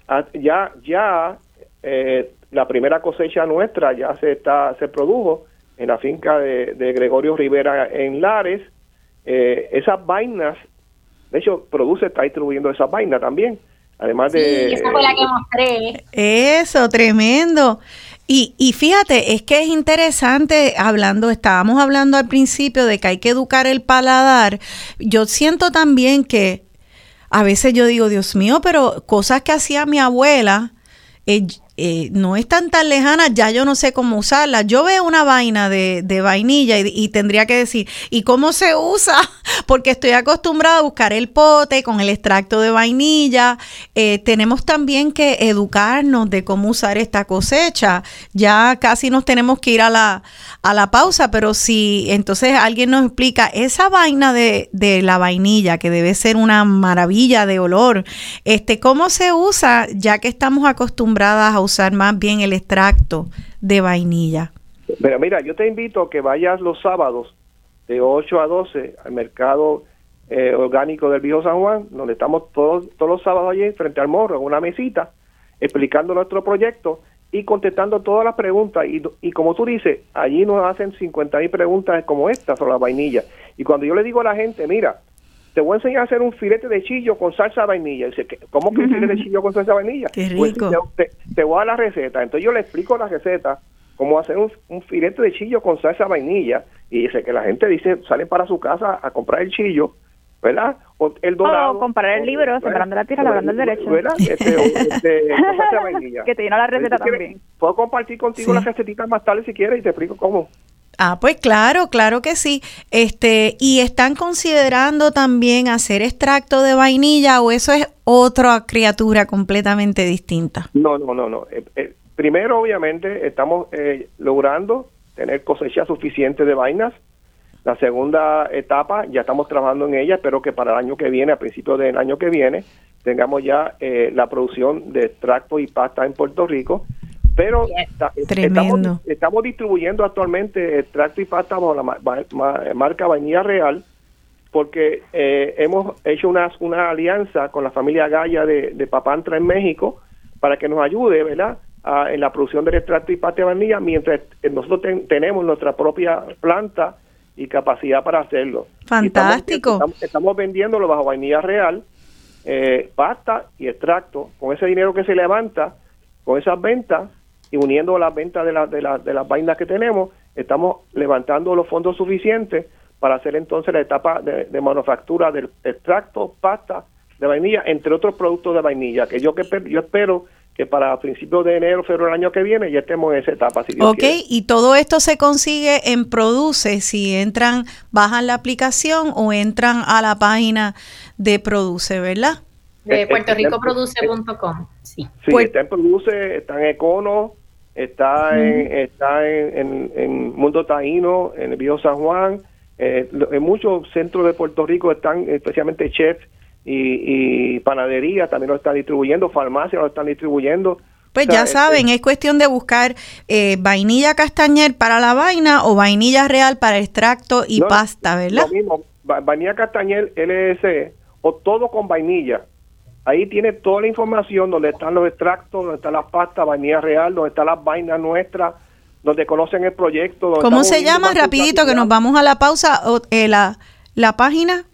Ah, ya, ya eh, la primera cosecha nuestra ya se está, se produjo en la finca de Gregorio Rivera en Lares, eh, esas vainas, de hecho, Produce está distribuyendo esas vainas también. Además de... esa fue la que mostré. Eso, tremendo. Y, y fíjate, es que es interesante hablando, estábamos hablando al principio de que hay que educar el paladar. Yo siento también que a veces yo digo, Dios mío, pero cosas que hacía mi abuela, eh, eh, no están tan lejanas, ya yo no sé cómo usarla. Yo veo una vaina de, vainilla y, tendría que decir, ¿y cómo se usa? Porque estoy acostumbrada a buscar el pote con el extracto de vainilla. Eh, tenemos también que educarnos de cómo usar esta cosecha. Ya casi nos tenemos que ir a la, a la pausa, pero si entonces alguien nos explica esa vaina de, de la vainilla, que debe ser una maravilla de olor, este, ¿cómo se usa ya que estamos acostumbradas a usar más bien el extracto de vainilla. Pero mira, yo te invito a que vayas los sábados de 8 a 12 al mercado eh, orgánico del Viejo San Juan, donde estamos todos, todos los sábados allí frente al morro, en una mesita, explicando nuestro proyecto y contestando todas las preguntas. Y, como tú dices, allí nos hacen 50 mil preguntas como esta sobre la vainilla. Y cuando yo le digo a la gente, mira, te voy a enseñar a hacer un filete de chillo con salsa de vainilla. Dice, ¿cómo que un filete de chillo con salsa de vainilla? Qué pues, te, voy a dar la receta. Entonces yo le explico la receta, cómo hacer un, un filete de chillo con salsa de vainilla. Y dice que la gente dice, salen para su casa a comprar el chillo ¿verdad? O el dorado. O comprar el libro, Sembrando la Tierra, Labrando el Derecho. ¿Verdad? Este, este, que te llena la receta también. Puedo compartir contigo las recetitas más tarde si quieres y te explico cómo. Ah, pues claro, claro que sí. Este, y están considerando también hacer extracto de vainilla o eso es otra criatura completamente distinta. No, no, no, no. Eh, eh, primero, obviamente, estamos eh, logrando tener cosecha suficiente de vainas la segunda etapa ya estamos trabajando en ella, espero que para el año que viene, a principios del año que viene, tengamos ya eh, la producción de extracto y pasta en Puerto Rico. Pero estamos, estamos, distribuyendo actualmente extracto y pasta bajo la marca Vainilla Real porque eh, hemos hecho una, una alianza con la familia Gaya de, de Papantra en México para que nos ayude, ¿verdad? en la producción del extracto y pasta de vainilla mientras nosotros tenemos nuestra propia planta y capacidad para hacerlo. Fantástico. Estamos, vendiéndolo bajo vainilla real, eh, pasta y extracto. Con ese dinero que se levanta, con esas ventas y uniendo las ventas de, la, de, la, de las vainas que tenemos, estamos levantando los fondos suficientes para hacer entonces la etapa de, de manufactura del extracto, pasta de vainilla, entre otros productos de vainilla, que yo, que yo espero que para principios de enero, febrero del año que viene ya estemos en esa etapa. Si ok, y todo esto se consigue en Produce, si entran, bajan la aplicación o entran a la página de Produce, ¿verdad? De puertorricoproduce.com. Sí, sí está en Produce, está en Econo, está, en, está en, en, Mundo Taíno, en el Viejo San Juan, eh, en muchos centros de Puerto Rico están especialmente chefs y, panadería también lo están distribuyendo, farmacias lo están distribuyendo. Pues ya saben, es cuestión de buscar eh, vainilla castañer para la vaina o vainilla real para extracto y pasta, ¿verdad? Lo mismo, vainilla castañer LS o todo con vainilla. Ahí tiene toda la información donde están los extractos, donde está la pasta, vainilla real, donde están las vainas nuestras, donde conocen el proyecto. ¿Cómo se llama? Rapidito que nos vamos a la pausa. Eh, la, la página.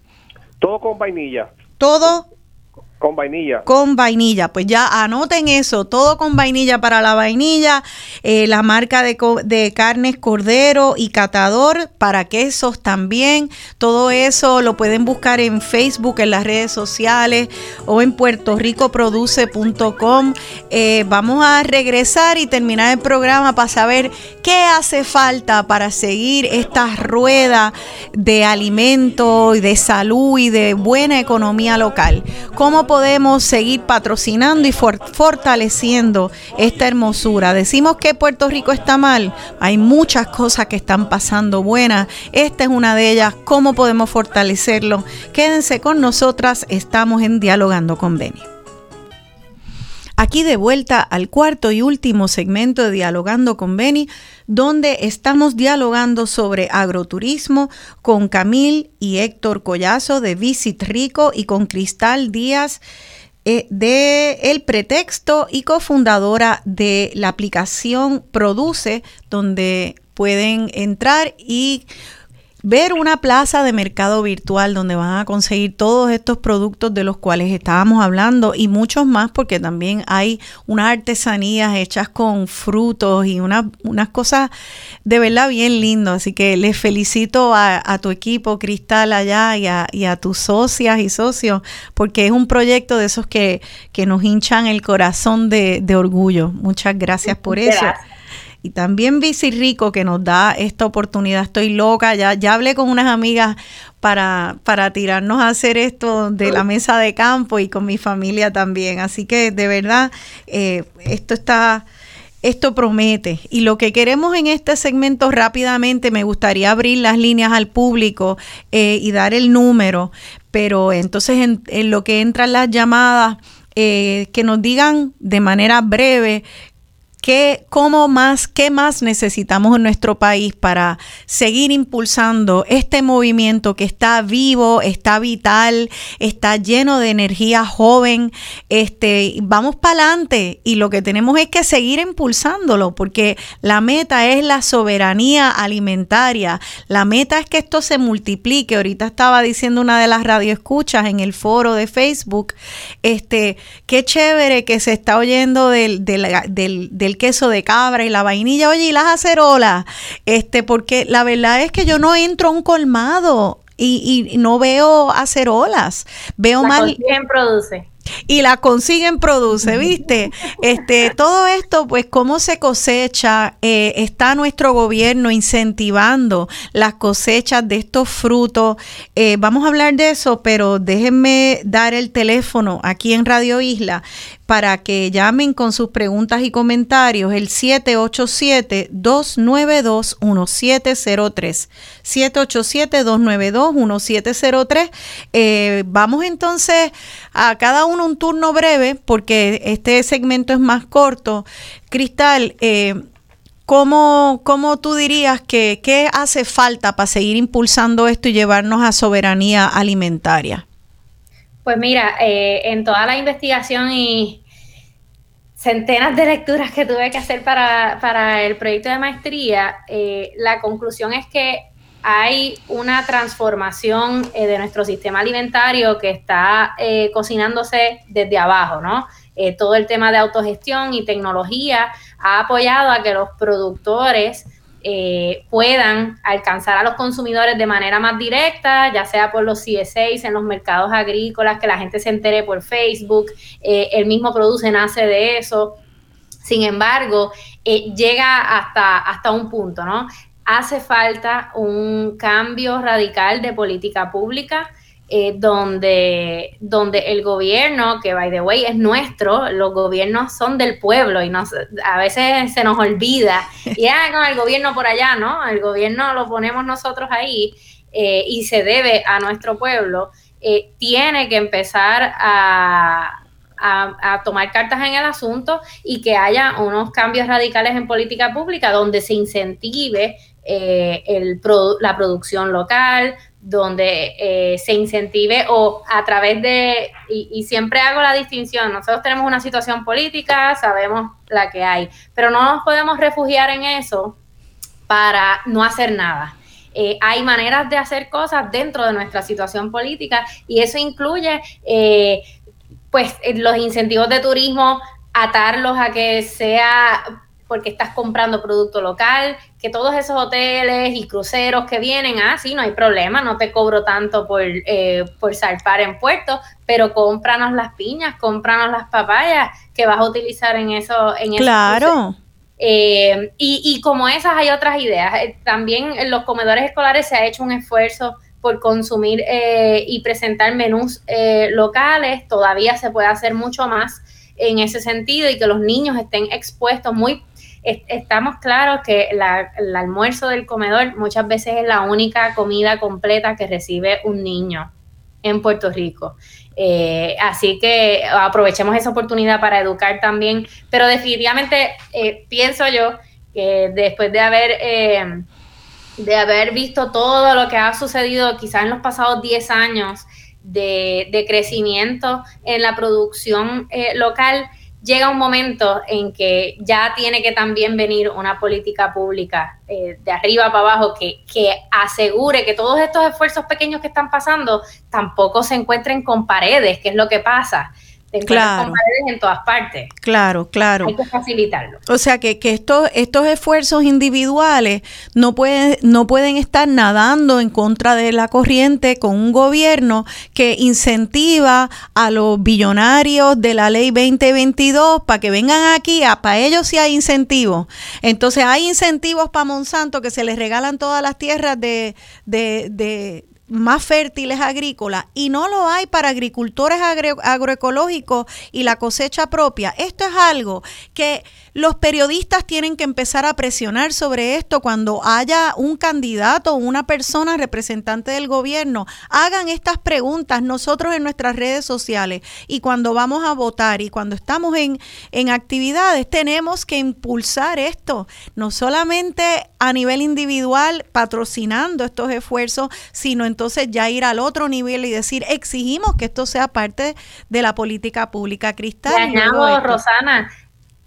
Todo con vainilla todo con vainilla. Con vainilla. Pues ya anoten eso, todo con vainilla para la vainilla, eh, la marca de, de, carnes Cordero y Catador para quesos también. Todo eso lo pueden buscar en Facebook, en las redes sociales o en puertorricoproduce.com. Eh, vamos a regresar y terminar el programa para saber qué hace falta para seguir esta rueda de alimento y de salud y de buena economía local. ¿Cómo podemos seguir patrocinando y fortaleciendo esta hermosura. Decimos que Puerto Rico está mal, hay muchas cosas que están pasando buenas. Esta es una de ellas. ¿Cómo podemos fortalecerlo? Quédense con nosotras, estamos en Dialogando con Beni. Aquí de vuelta al cuarto y último segmento de Dialogando con Beni, donde estamos dialogando sobre agroturismo con Camil y Héctor Collazo de Visit Rico y con Cristal Díaz eh, de El Pretexto y cofundadora de la aplicación Produce, donde pueden entrar y ver una plaza de mercado virtual donde van a conseguir todos estos productos de los cuales estábamos hablando y muchos más porque también hay unas artesanías hechas con frutos y unas cosas de verdad bien lindas. Así que les felicito a, tu equipo Cristal allá y a, tus socias y socios porque es un proyecto de esos que, que nos hinchan el corazón de, de orgullo. Muchas gracias por eso. Y también Bici Rico que nos da esta oportunidad. Estoy loca, ya, ya hablé con unas amigas para, para tirarnos a hacer esto de la mesa de campo y con mi familia también. Así que de verdad, eh, esto está... Esto promete. Y lo que queremos en este segmento rápidamente, me gustaría abrir las líneas al público eh, y dar el número, pero entonces en, lo que entran las llamadas, eh, que nos digan de manera breve ¿Qué, cómo más, ¿Qué más necesitamos en nuestro país para seguir impulsando este movimiento que está vivo, está vital, está lleno de energía joven? Este, vamos para adelante y lo que tenemos es que seguir impulsándolo porque la meta es la soberanía alimentaria. La meta es que esto se multiplique. Ahorita estaba diciendo una de las radioescuchas en el foro de Facebook, este, qué chévere que se está oyendo del, del, del el queso de cabra y la vainilla, oye, y las acerolas, este, porque la verdad es que yo no entro a un colmado y, y no veo acerolas, veo mal. ¿Quién produce? y la consiguen produce, ¿viste? Este, todo esto, pues, cómo se cosecha, eh, está nuestro gobierno incentivando las cosechas de estos frutos. Eh, vamos a hablar de eso, pero déjenme dar el teléfono aquí en Radio Isla para que llamen con sus preguntas y comentarios el 787-292-1703. 787-292-1703. Eh, vamos entonces a cada uno un turno breve porque este segmento es más corto. Cristal, eh, ¿cómo, tú dirías que qué hace falta para seguir impulsando esto y llevarnos a soberanía alimentaria? Pues mira, eh, en toda la investigación y centenas de lecturas que tuve que hacer para, el proyecto de maestría, eh, la conclusión es que hay una transformación eh, de nuestro sistema alimentario que está eh, cocinándose desde abajo, ¿no? todo el tema de autogestión y tecnología ha apoyado a que los productores eh, puedan alcanzar a los consumidores de manera más directa, ya sea por los CSAs en los mercados agrícolas, que la gente se entere por Facebook, eh, el mismo produce, nace de eso. Sin embargo, eh, llega hasta, hasta un punto, ¿no? Hace falta un cambio radical de política pública eh, donde, donde el gobierno, que by the way es nuestro, los gobiernos son del pueblo y nos, a veces se nos olvida, y ah, no, el gobierno por allá, ¿no? El gobierno lo ponemos nosotros ahí eh, y se debe a nuestro pueblo, eh, tiene que empezar a, a, tomar cartas en el asunto y que haya unos cambios radicales en política pública donde se incentive el, la producción local, donde eh, se incentive o a través de, y, siempre hago la distinción, nosotros tenemos una situación política, sabemos la que hay, pero no nos podemos refugiar en eso para no hacer nada. Eh, hay maneras de hacer cosas dentro de nuestra situación política y eso incluye eh, pues los incentivos de turismo, atarlos a que sea porque estás comprando producto local, que todos esos hoteles y cruceros que vienen, ah, sí, no hay problema, no te cobro tanto por, eh, por zarpar en puerto, pero cómpranos las piñas, cómpranos las papayas que vas a utilizar en eso. En claro. Eh, y, y, como esas hay otras ideas. Eh, también en los comedores escolares se ha hecho un esfuerzo por consumir y presentar menús locales, todavía se puede hacer mucho más en ese sentido y que los niños estén expuestos muy estamos claros que el almuerzo del comedor muchas veces es la única comida completa que recibe un niño en Puerto Rico. Eh, así que aprovechemos esa oportunidad para educar también, pero definitivamente eh, pienso yo que después de haber, eh, de haber visto todo lo que ha sucedido quizás en los pasados 10 años de, de crecimiento en la producción local, llega un momento en que ya tiene que también venir una política pública eh, de arriba para abajo que, que, asegure que todos estos esfuerzos pequeños que están pasando tampoco se encuentren con paredes, que es lo que pasa claro. en todas partes. Claro, claro. Hay que facilitarlo. O sea que, que estos, estos esfuerzos individuales no, pueden no pueden estar nadando en contra de la corriente con un gobierno que incentiva a los billonarios de la ley 2022 para que vengan aquí, a, para ellos sí hay incentivos. Entonces hay incentivos para Monsanto que se les regalan todas las tierras de, de más fértiles agrícolas y no lo hay para agricultores agroecológicos y la cosecha propia. Esto es algo que los periodistas tienen que empezar a presionar sobre esto cuando haya un candidato o una persona representante del gobierno. Hagan estas preguntas nosotros en nuestras redes sociales y cuando vamos a votar y cuando estamos en, en actividades tenemos que impulsar esto, no solamente a nivel individual patrocinando estos esfuerzos, sino entonces ya ir al otro nivel y decir exigimos que esto sea parte de la política pública cristal. Rosana,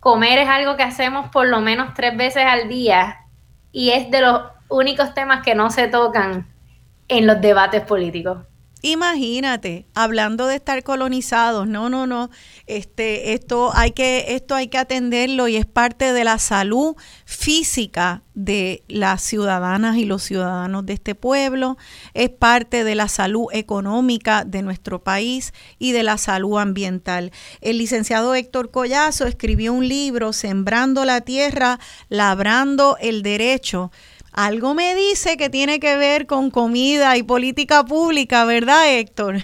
comer es algo que hacemos por lo menos tres veces al día y es de los únicos temas que no se tocan en los debates políticos. Imagínate, hablando de estar colonizados, no, no, no, este, esto hay que, esto hay que atenderlo y es parte de la salud física de las ciudadanas y los ciudadanos de este pueblo, es parte de la salud económica de nuestro país y de la salud ambiental. El licenciado Héctor Collazo escribió un libro, Sembrando la Tierra, Labrando el Derecho, algo me dice que tiene que ver con comida y política pública, ¿verdad, Héctor?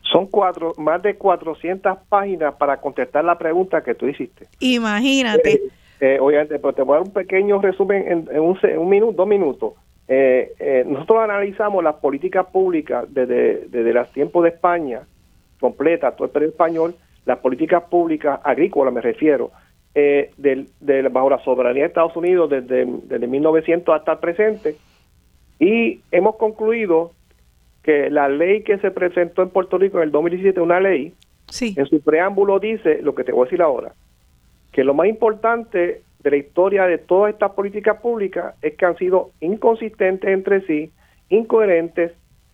Son cuatro, más de 400 páginas para contestar la pregunta que tú hiciste. Imagínate. Eh, eh pero te voy a dar un pequeño resumen en, un, minuto, dos minutos. Eh, eh, nosotros analizamos las políticas públicas desde, desde los tiempos de España, completa, todo el periodo español, las políticas públicas agrícolas me refiero, eh, del, bajo la soberanía de Estados Unidos desde, desde 1900 hasta el presente y hemos concluido que la ley que se presentó en Puerto Rico en el 2017 una ley, en su preámbulo dice lo que te voy a decir ahora, que lo más importante de la historia de todas estas políticas públicas es que han sido inconsistentes entre sí, incoherentes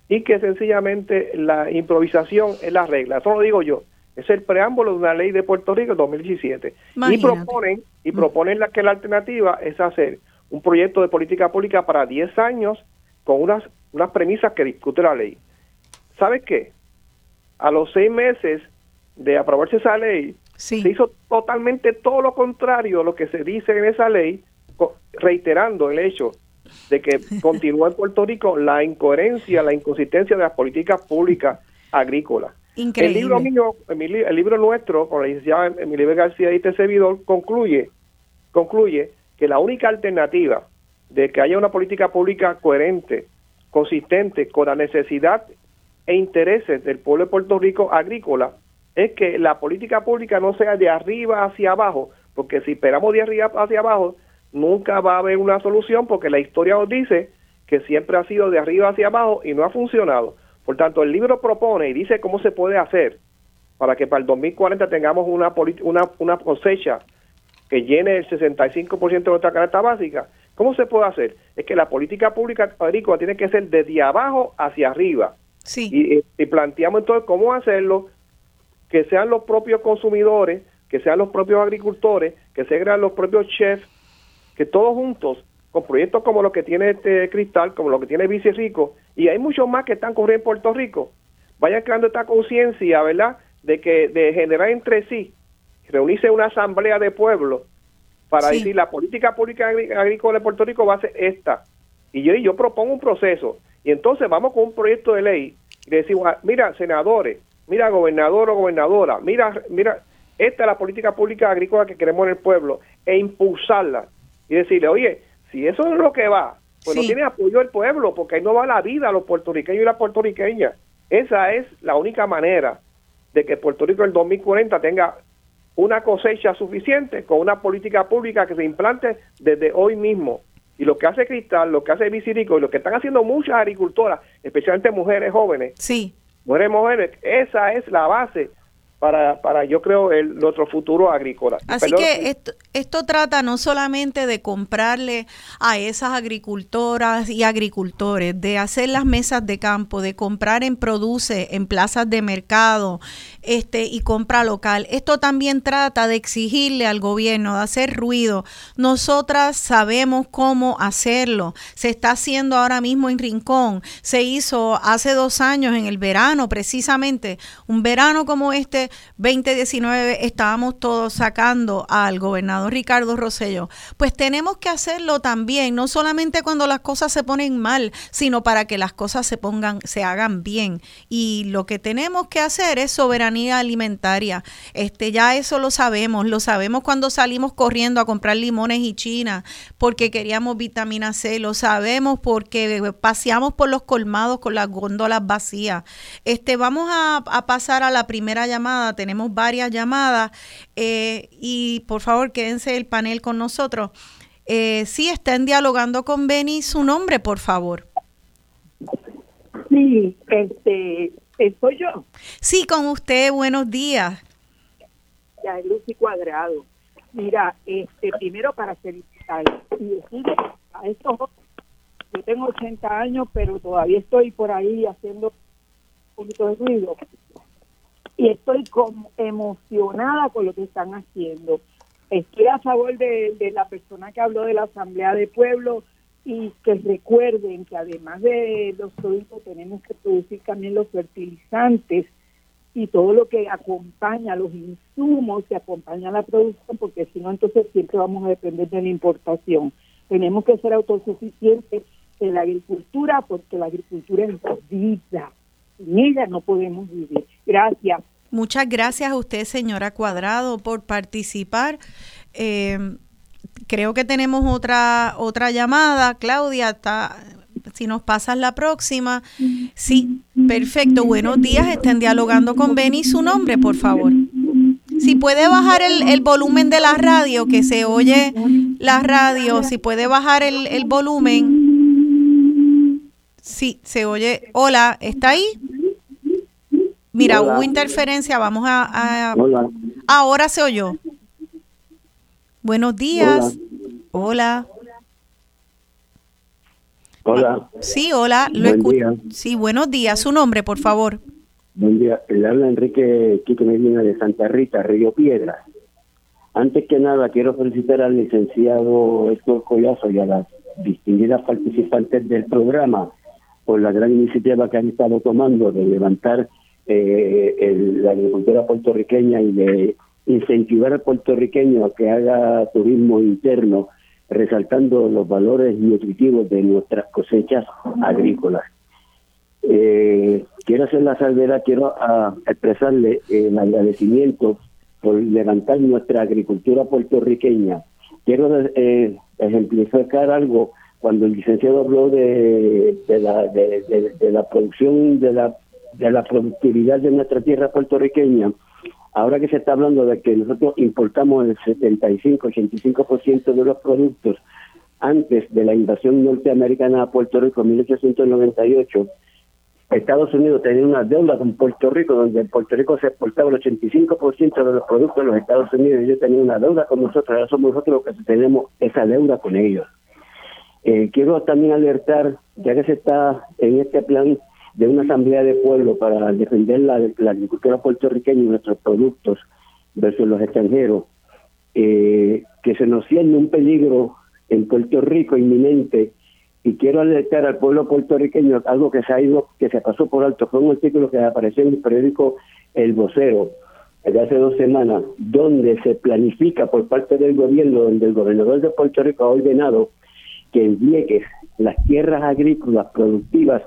y que sencillamente la improvisación es la regla. Eso lo digo yo. Es el preámbulo de una ley de Puerto Rico 2017. Y proponen, y mm. proponen la que la alternativa es hacer un proyecto de política pública para 10 años con unas, unas premisas que discute la ley. ¿Sabes qué? A los seis meses de aprobarse esa ley, se hizo totalmente todo lo contrario a lo que se dice en esa ley, reiterando el hecho de que continúa en Puerto Rico la incoherencia, la inconsistencia de las políticas públicas agrícolas. El libro mío, el libro nuestro, con la licenciada Emilia García y este servidor, concluye, concluye que la única alternativa de que haya una política pública coherente, consistente con la necesidad e intereses del pueblo de Puerto Rico agrícola, es que la política pública no sea de arriba hacia abajo, porque si esperamos de arriba hacia abajo, nunca va a haber una solución, porque la historia nos dice que siempre ha sido de arriba hacia abajo y no ha funcionado. Por tanto, el libro propone y dice cómo se puede hacer para que para el 2040 tengamos una, una, una cosecha que llene el 65% de nuestra canasta básica. ¿Cómo se puede hacer? Es que la política pública agrícola tiene que ser desde abajo hacia arriba. Sí. Y, planteamos entonces cómo hacerlo, que sean los propios consumidores, que sean los propios agricultores, que sean los propios chefs, que todos juntos con proyectos como los que tiene este Cristal, como lo que tiene Vice Rico, y hay muchos más que están corriendo en Puerto Rico, vayan creando esta conciencia, ¿verdad?, de que de generar entre sí, reunirse una asamblea de pueblo para decir la política pública agrícola de Puerto Rico va a ser esta. Y yo, yo propongo un proceso, y entonces vamos con un proyecto de ley y decimos, ah, mira, senadores, mira, gobernador o gobernadora, mira, mira, esta es la política pública agrícola que queremos en el pueblo, e impulsarla. Y decirle, oye, si eso es lo que va, pues no tiene apoyo del pueblo, porque ahí no va la vida a los puertorriqueños y las puertorriqueñas. Esa es la única manera de que Puerto Rico en el 2040 tenga una cosecha suficiente con una política pública que se implante desde hoy mismo. Y lo que hace Cristal, lo que hace Vicirico y lo que están haciendo muchas agricultoras, especialmente mujeres jóvenes, sí. mujeres jóvenes, esa es la base para, para yo creo, el, nuestro futuro agrícola. Así que esto, esto trata no solamente de comprarle a esas agricultoras y agricultores, de hacer las mesas de campo, de comprar en produce, en plazas de mercado este, y compra local. Esto también trata de exigirle al gobierno, de hacer ruido. Nosotras sabemos cómo hacerlo. Se está haciendo ahora mismo en Rincón. Se hizo hace dos años en el verano, precisamente, un verano como este, 2019 estábamos todos sacando al gobernador Ricardo Rosello, pues tenemos que hacerlo también, no solamente cuando las cosas se ponen mal, sino para que las cosas se pongan, se hagan bien. Y lo que tenemos que hacer es soberanía alimentaria. Este, ya eso lo sabemos, lo sabemos cuando salimos corriendo a comprar limones y china porque queríamos vitamina C, lo sabemos porque paseamos por los colmados con las góndolas vacías. Este, vamos a, pasar a la primera llamada, tenemos varias llamadas eh, y por favor quédense el panel con nosotros. Eh, sí, estén dialogando con Benny, su nombre, por favor. Sí, este, soy yo. Sí, con usted, buenos días. Ya, Lucy Cuadrado. Mira, este, primero para felicitar y decir a estos yo tengo 80 años, pero todavía estoy por ahí haciendo un poquito de ruido. Y estoy como emocionada con lo que están haciendo. Estoy a favor de, de la persona que habló de la Asamblea de Pueblo y que recuerden que además de los productos tenemos que producir también los fertilizantes y todo lo que acompaña, los insumos que acompañan la producción, porque si no, entonces siempre vamos a depender de la importación. Tenemos que ser autosuficientes en la agricultura, porque la agricultura es vida. Sin ella no podemos vivir. Gracias. Muchas gracias a usted, señora Cuadrado, por participar. Eh, creo que tenemos otra otra llamada. Claudia, está, si nos pasas la próxima. Sí, perfecto. Buenos días. Estén dialogando con Benny. Su nombre, por favor. Si puede bajar el, volumen de la radio, que se oye la radio, si puede bajar el, el volumen. Sí, se oye. Hola, ¿está ahí? Mira, hubo interferencia. Vamos a, a... Ahora se oyó. Buenos días. Hola. Hola. Sí, hola. Lo Sí, buenos días. Su nombre, por favor. Buen día. Le habla Enrique Quique Medina de Santa Rita, Río Piedra. Antes que nada, quiero felicitar al licenciado Héctor Collazo y a las distinguidas participantes del programa por la gran iniciativa que han estado tomando de levantar eh, la agricultura puertorriqueña y de incentivar al puertorriqueño a que haga turismo interno, resaltando los valores nutritivos de nuestras cosechas agrícolas. Eh, quiero hacer la salvedad, quiero ah, expresarle el agradecimiento por levantar nuestra agricultura puertorriqueña. Quiero eh, ejemplificar algo cuando el licenciado habló de, la, de, la producción, de la, de la productividad de nuestra tierra puertorriqueña Ahora que se está hablando de que nosotros importamos el 75-85% de los productos antes de la invasión norteamericana a Puerto Rico en 1898, Estados Unidos tenía una deuda con Puerto Rico, donde Puerto Rico se exportaba el 85% de los productos de los Estados Unidos ellos tenían una deuda con nosotros, ahora somos nosotros los que tenemos esa deuda con ellos. Eh, quiero también alertar, ya que se está en este plan de una asamblea de pueblo para defender la, agricultura puertorriqueña y nuestros productos versus los extranjeros, eh, que se nos siente un peligro en Puerto Rico inminente. Y quiero alertar al pueblo puertorriqueño algo que se ha ido, que se pasó por alto, fue un artículo que apareció en el periódico El Vocero de hace dos semanas, donde se planifica por parte del gobierno, donde el gobernador de Puerto Rico ha ordenado que en Vieques las tierras agrícolas productivas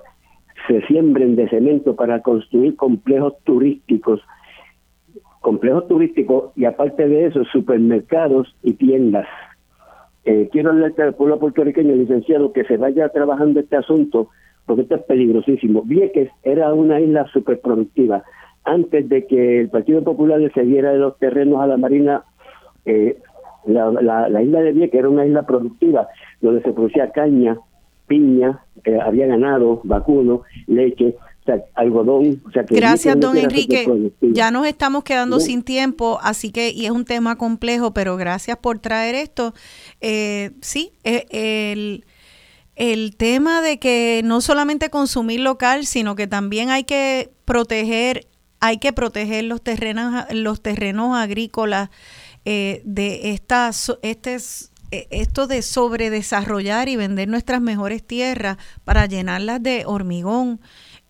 se siembren de cemento para construir complejos turísticos, complejos turísticos y aparte de eso, supermercados y tiendas. Eh, quiero alertar al pueblo puertorriqueño, licenciado, que se vaya trabajando este asunto, porque esto es peligrosísimo. Vieques era una isla superproductiva. Antes de que el Partido Popular le cediera los terrenos a la Marina, eh, la isla de Vieques era una isla productiva, donde se producía caña, piña, que había ganado, vacuno, leche, algodón. Gracias, don Enrique. Ya nos estamos quedando sin tiempo, así que, y es un tema complejo, pero gracias por traer esto. Eh, sí, eh, el, el tema de que no solamente consumir local, sino que también hay que proteger, hay que proteger los terrenos, los terrenos agrícolas eh, de estas, este e, esto de sobredesarrollar y vender nuestras mejores tierras para llenarlas de hormigón,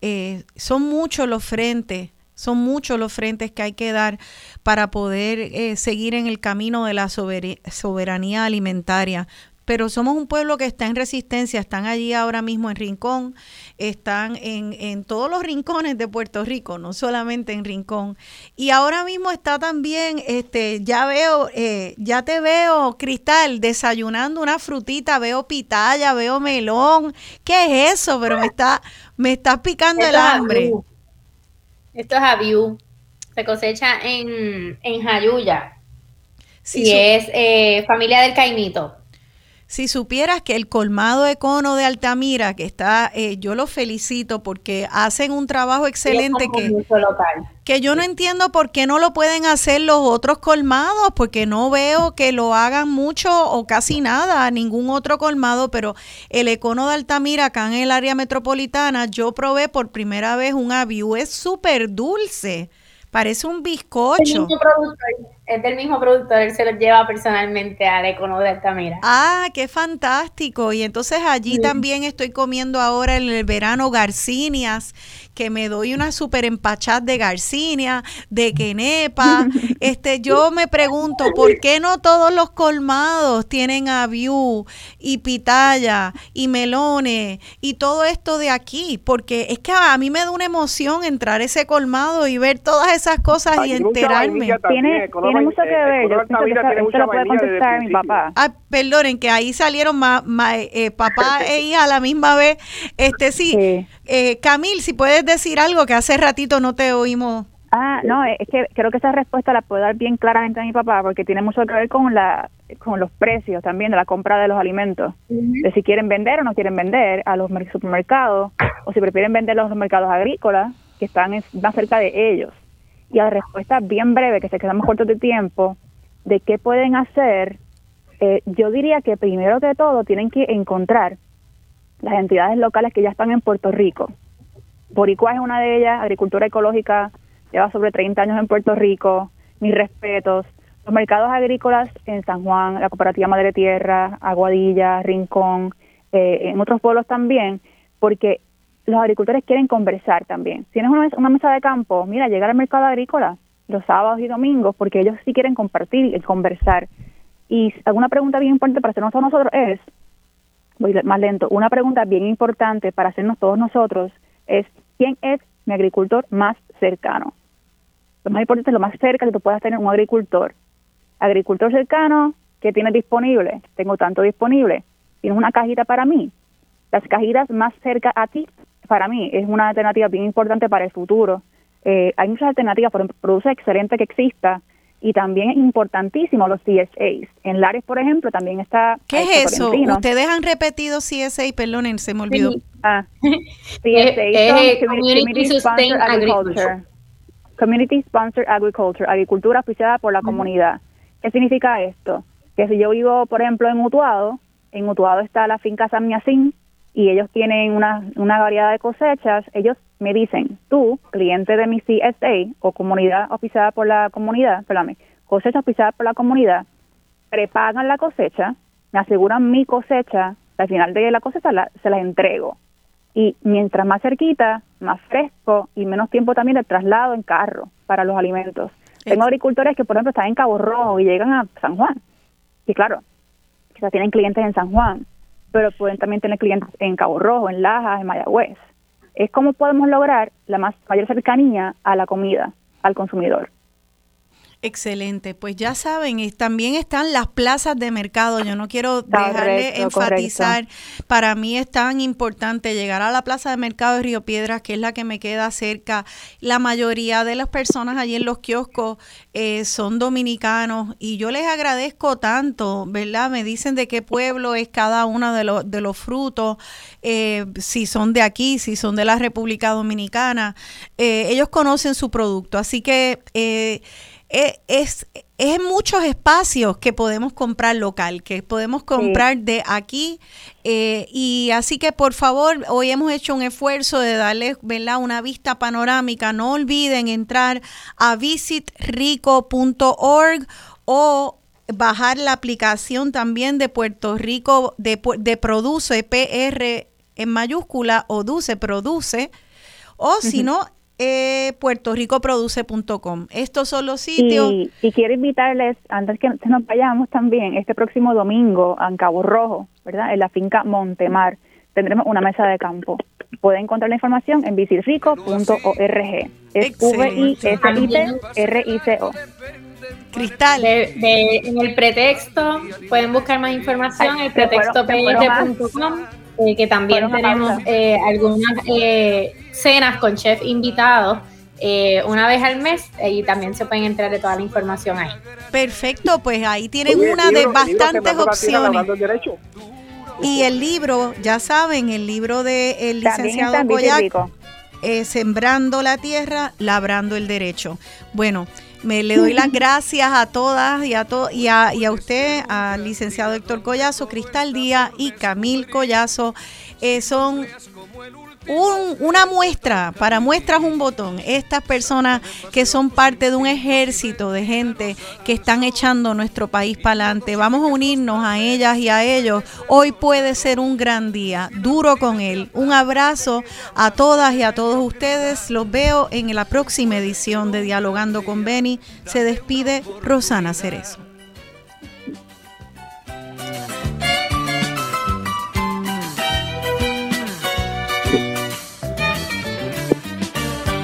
eh, son muchos los frentes, Son muchos los frentes que hay que dar para poder eh, seguir en el camino de la soberanía alimentaria pero somos un pueblo que está en resistencia, están allí ahora mismo en Rincón, están en, en, todos los rincones de Puerto Rico, no solamente en Rincón. Y ahora mismo está también, este, ya veo, eh, ya te veo, Cristal, desayunando una frutita, veo pitaya, veo melón. ¿Qué es eso? Pero me está, me estás picando el hambre. Esto es aviú. Se cosecha en, en Jayuya. Sí, y es eh, familia del caimito. Si supieras que el colmado Econo de Altamira, que está, eh, yo los felicito porque hacen un trabajo excelente que, que yo no entiendo por qué no lo pueden hacer los otros colmados, porque no veo que lo hagan mucho o casi nada, ningún otro colmado, pero el Econo de Altamira acá en el área metropolitana, yo probé por primera vez un aviú, es súper dulce. Parece un bizcocho. Es del mismo productor, él se lo lleva personalmente al Econo de Altamira. Ah, qué fantástico. Y entonces allí también estoy comiendo ahora en el verano garcinias que me doy una super empachada de garcinia, de quenepa. este, yo me pregunto, ¿por qué no todos los colmados tienen aviú y pitaya y melones y todo esto de aquí? Porque es que a mí me da una emoción entrar a ese colmado y ver todas esas cosas y enterarme. Tiene, tiene mucho que ver. Yo que lo puede contestar mi papá. Ah, perdonen, que ahí salieron eh, papá e hija a la misma vez. Este sí. Eh, Camil, si puedes decir algo que hace ratito no te oímos. Ah, no, es que creo que esa respuesta la puedo dar bien claramente a mi papá porque tiene mucho que ver con la con los precios también de la compra de los alimentos, de si quieren vender o no quieren vender a los supermercados o si prefieren vender a los mercados agrícolas que están más cerca de ellos. Y la respuesta bien breve, que se quedamos cortos de tiempo, de qué pueden hacer, eh, yo diría que primero que todo tienen que encontrar las entidades locales que ya están en Puerto Rico. Boricua es una de ellas, Agricultura Ecológica lleva sobre 30 años en Puerto Rico, mis respetos. Los mercados agrícolas en San Juan, la Cooperativa Madre Tierra, Aguadilla, Rincón, eh, en otros pueblos también, porque los agricultores quieren conversar también. Tienes una, una mesa de campo, mira, llegar al mercado agrícola los sábados y domingos, porque ellos sí quieren compartir y conversar. Y alguna pregunta bien importante para hacernos todos nosotros es, voy más lento, una pregunta bien importante para hacernos todos nosotros es, ¿quién es mi agricultor más cercano? Lo más importante es lo más cerca que tú puedas tener un agricultor. Agricultor cercano, ¿qué tienes disponible? Tengo tanto disponible. ¿Tienes una cajita para mí? Las cajitas más cerca a ti, para mí, es una alternativa bien importante para el futuro. Eh, hay muchas alternativas, por ejemplo, produce excelente que exista, y también es importantísimo los CSAs. En Lares, por ejemplo, también está... ¿Qué es eso? ¿Ustedes han repetido CSA? Perdonen, se me olvidó. Ah, CSA Community, Sponsored Agriculture. Community Sponsored Agriculture, agricultura oficiada por la comunidad. ¿Qué significa esto? Que si yo vivo, por ejemplo, en Utuado, en Utuado está la finca San Miacín, y ellos tienen una, una variedad de cosechas, ellos me dicen, tú, cliente de mi CSA o comunidad oficiada por la comunidad, perdóname, cosecha oficiada por la comunidad, prepagan la cosecha, me aseguran mi cosecha, al final de la cosecha se la entrego. Y mientras más cerquita, más fresco y menos tiempo también de traslado en carro para los alimentos. Tengo agricultores que, por ejemplo, están en Cabo Rojo y llegan a San Juan. Y claro, quizás tienen clientes en San Juan, pero pueden también tener clientes en Cabo Rojo, en Lajas, en Mayagüez. Es cómo podemos lograr la más mayor cercanía a la comida, al consumidor. Excelente, pues ya saben, también están las plazas de mercado. Yo no quiero dejarle enfatizar, para mí es tan importante llegar a la plaza de mercado de Río Piedras, que es la que me queda cerca. La mayoría de las personas allí en los kioscos eh, son dominicanos y yo les agradezco tanto, ¿verdad? Me dicen de qué pueblo es cada uno de, los de los frutos, eh, si son de aquí, si son de la República Dominicana. Eh, ellos conocen su producto, así que eh, es, es muchos espacios que podemos comprar local, que podemos comprar de aquí. Eh, y así que por favor, hoy hemos hecho un esfuerzo de darles una vista panorámica. No olviden entrar a visitrico.org o bajar la aplicación también de Puerto Rico de, de Produce, PR en mayúscula, o Duce Produce. O si no, eh, puertoricoproduce.com. Estos son los sitios. Y, quiero invitarles, antes que nos vayamos también, este próximo domingo en Cabo Rojo, ¿verdad? En la finca Montemar, tendremos una mesa de campo. Pueden encontrar la información en visirico.org. Es V-I-S-I-T-R-I-C-O. Cristal. en el pretexto pueden buscar más información, el pretextopr.com, eh, que también tenemos eh, algunas eh, cenas con chef invitados. una vez al mes y también se pueden entrar de toda la información ahí. Perfecto, pues ahí tienen una de bastantes opciones. Y el libro, ya saben, el libro del el licenciado Boyac, Sembrando la Tierra, Labrando el Derecho. Bueno, me le doy las gracias a todas y a, to, y a, y a usted, al licenciado Héctor Collazo, Cristal Díaz y Camil Collazo. Eh, son una muestra, para muestras un botón, estas personas que son parte de un ejército de gente que están echando nuestro país para adelante. Vamos a unirnos a ellas y a ellos. Hoy puede ser un gran día, duro con él. Un abrazo a todas y a todos ustedes. Los veo en la próxima edición de Dialogando con Beni. Se despide Rosana Cerezo.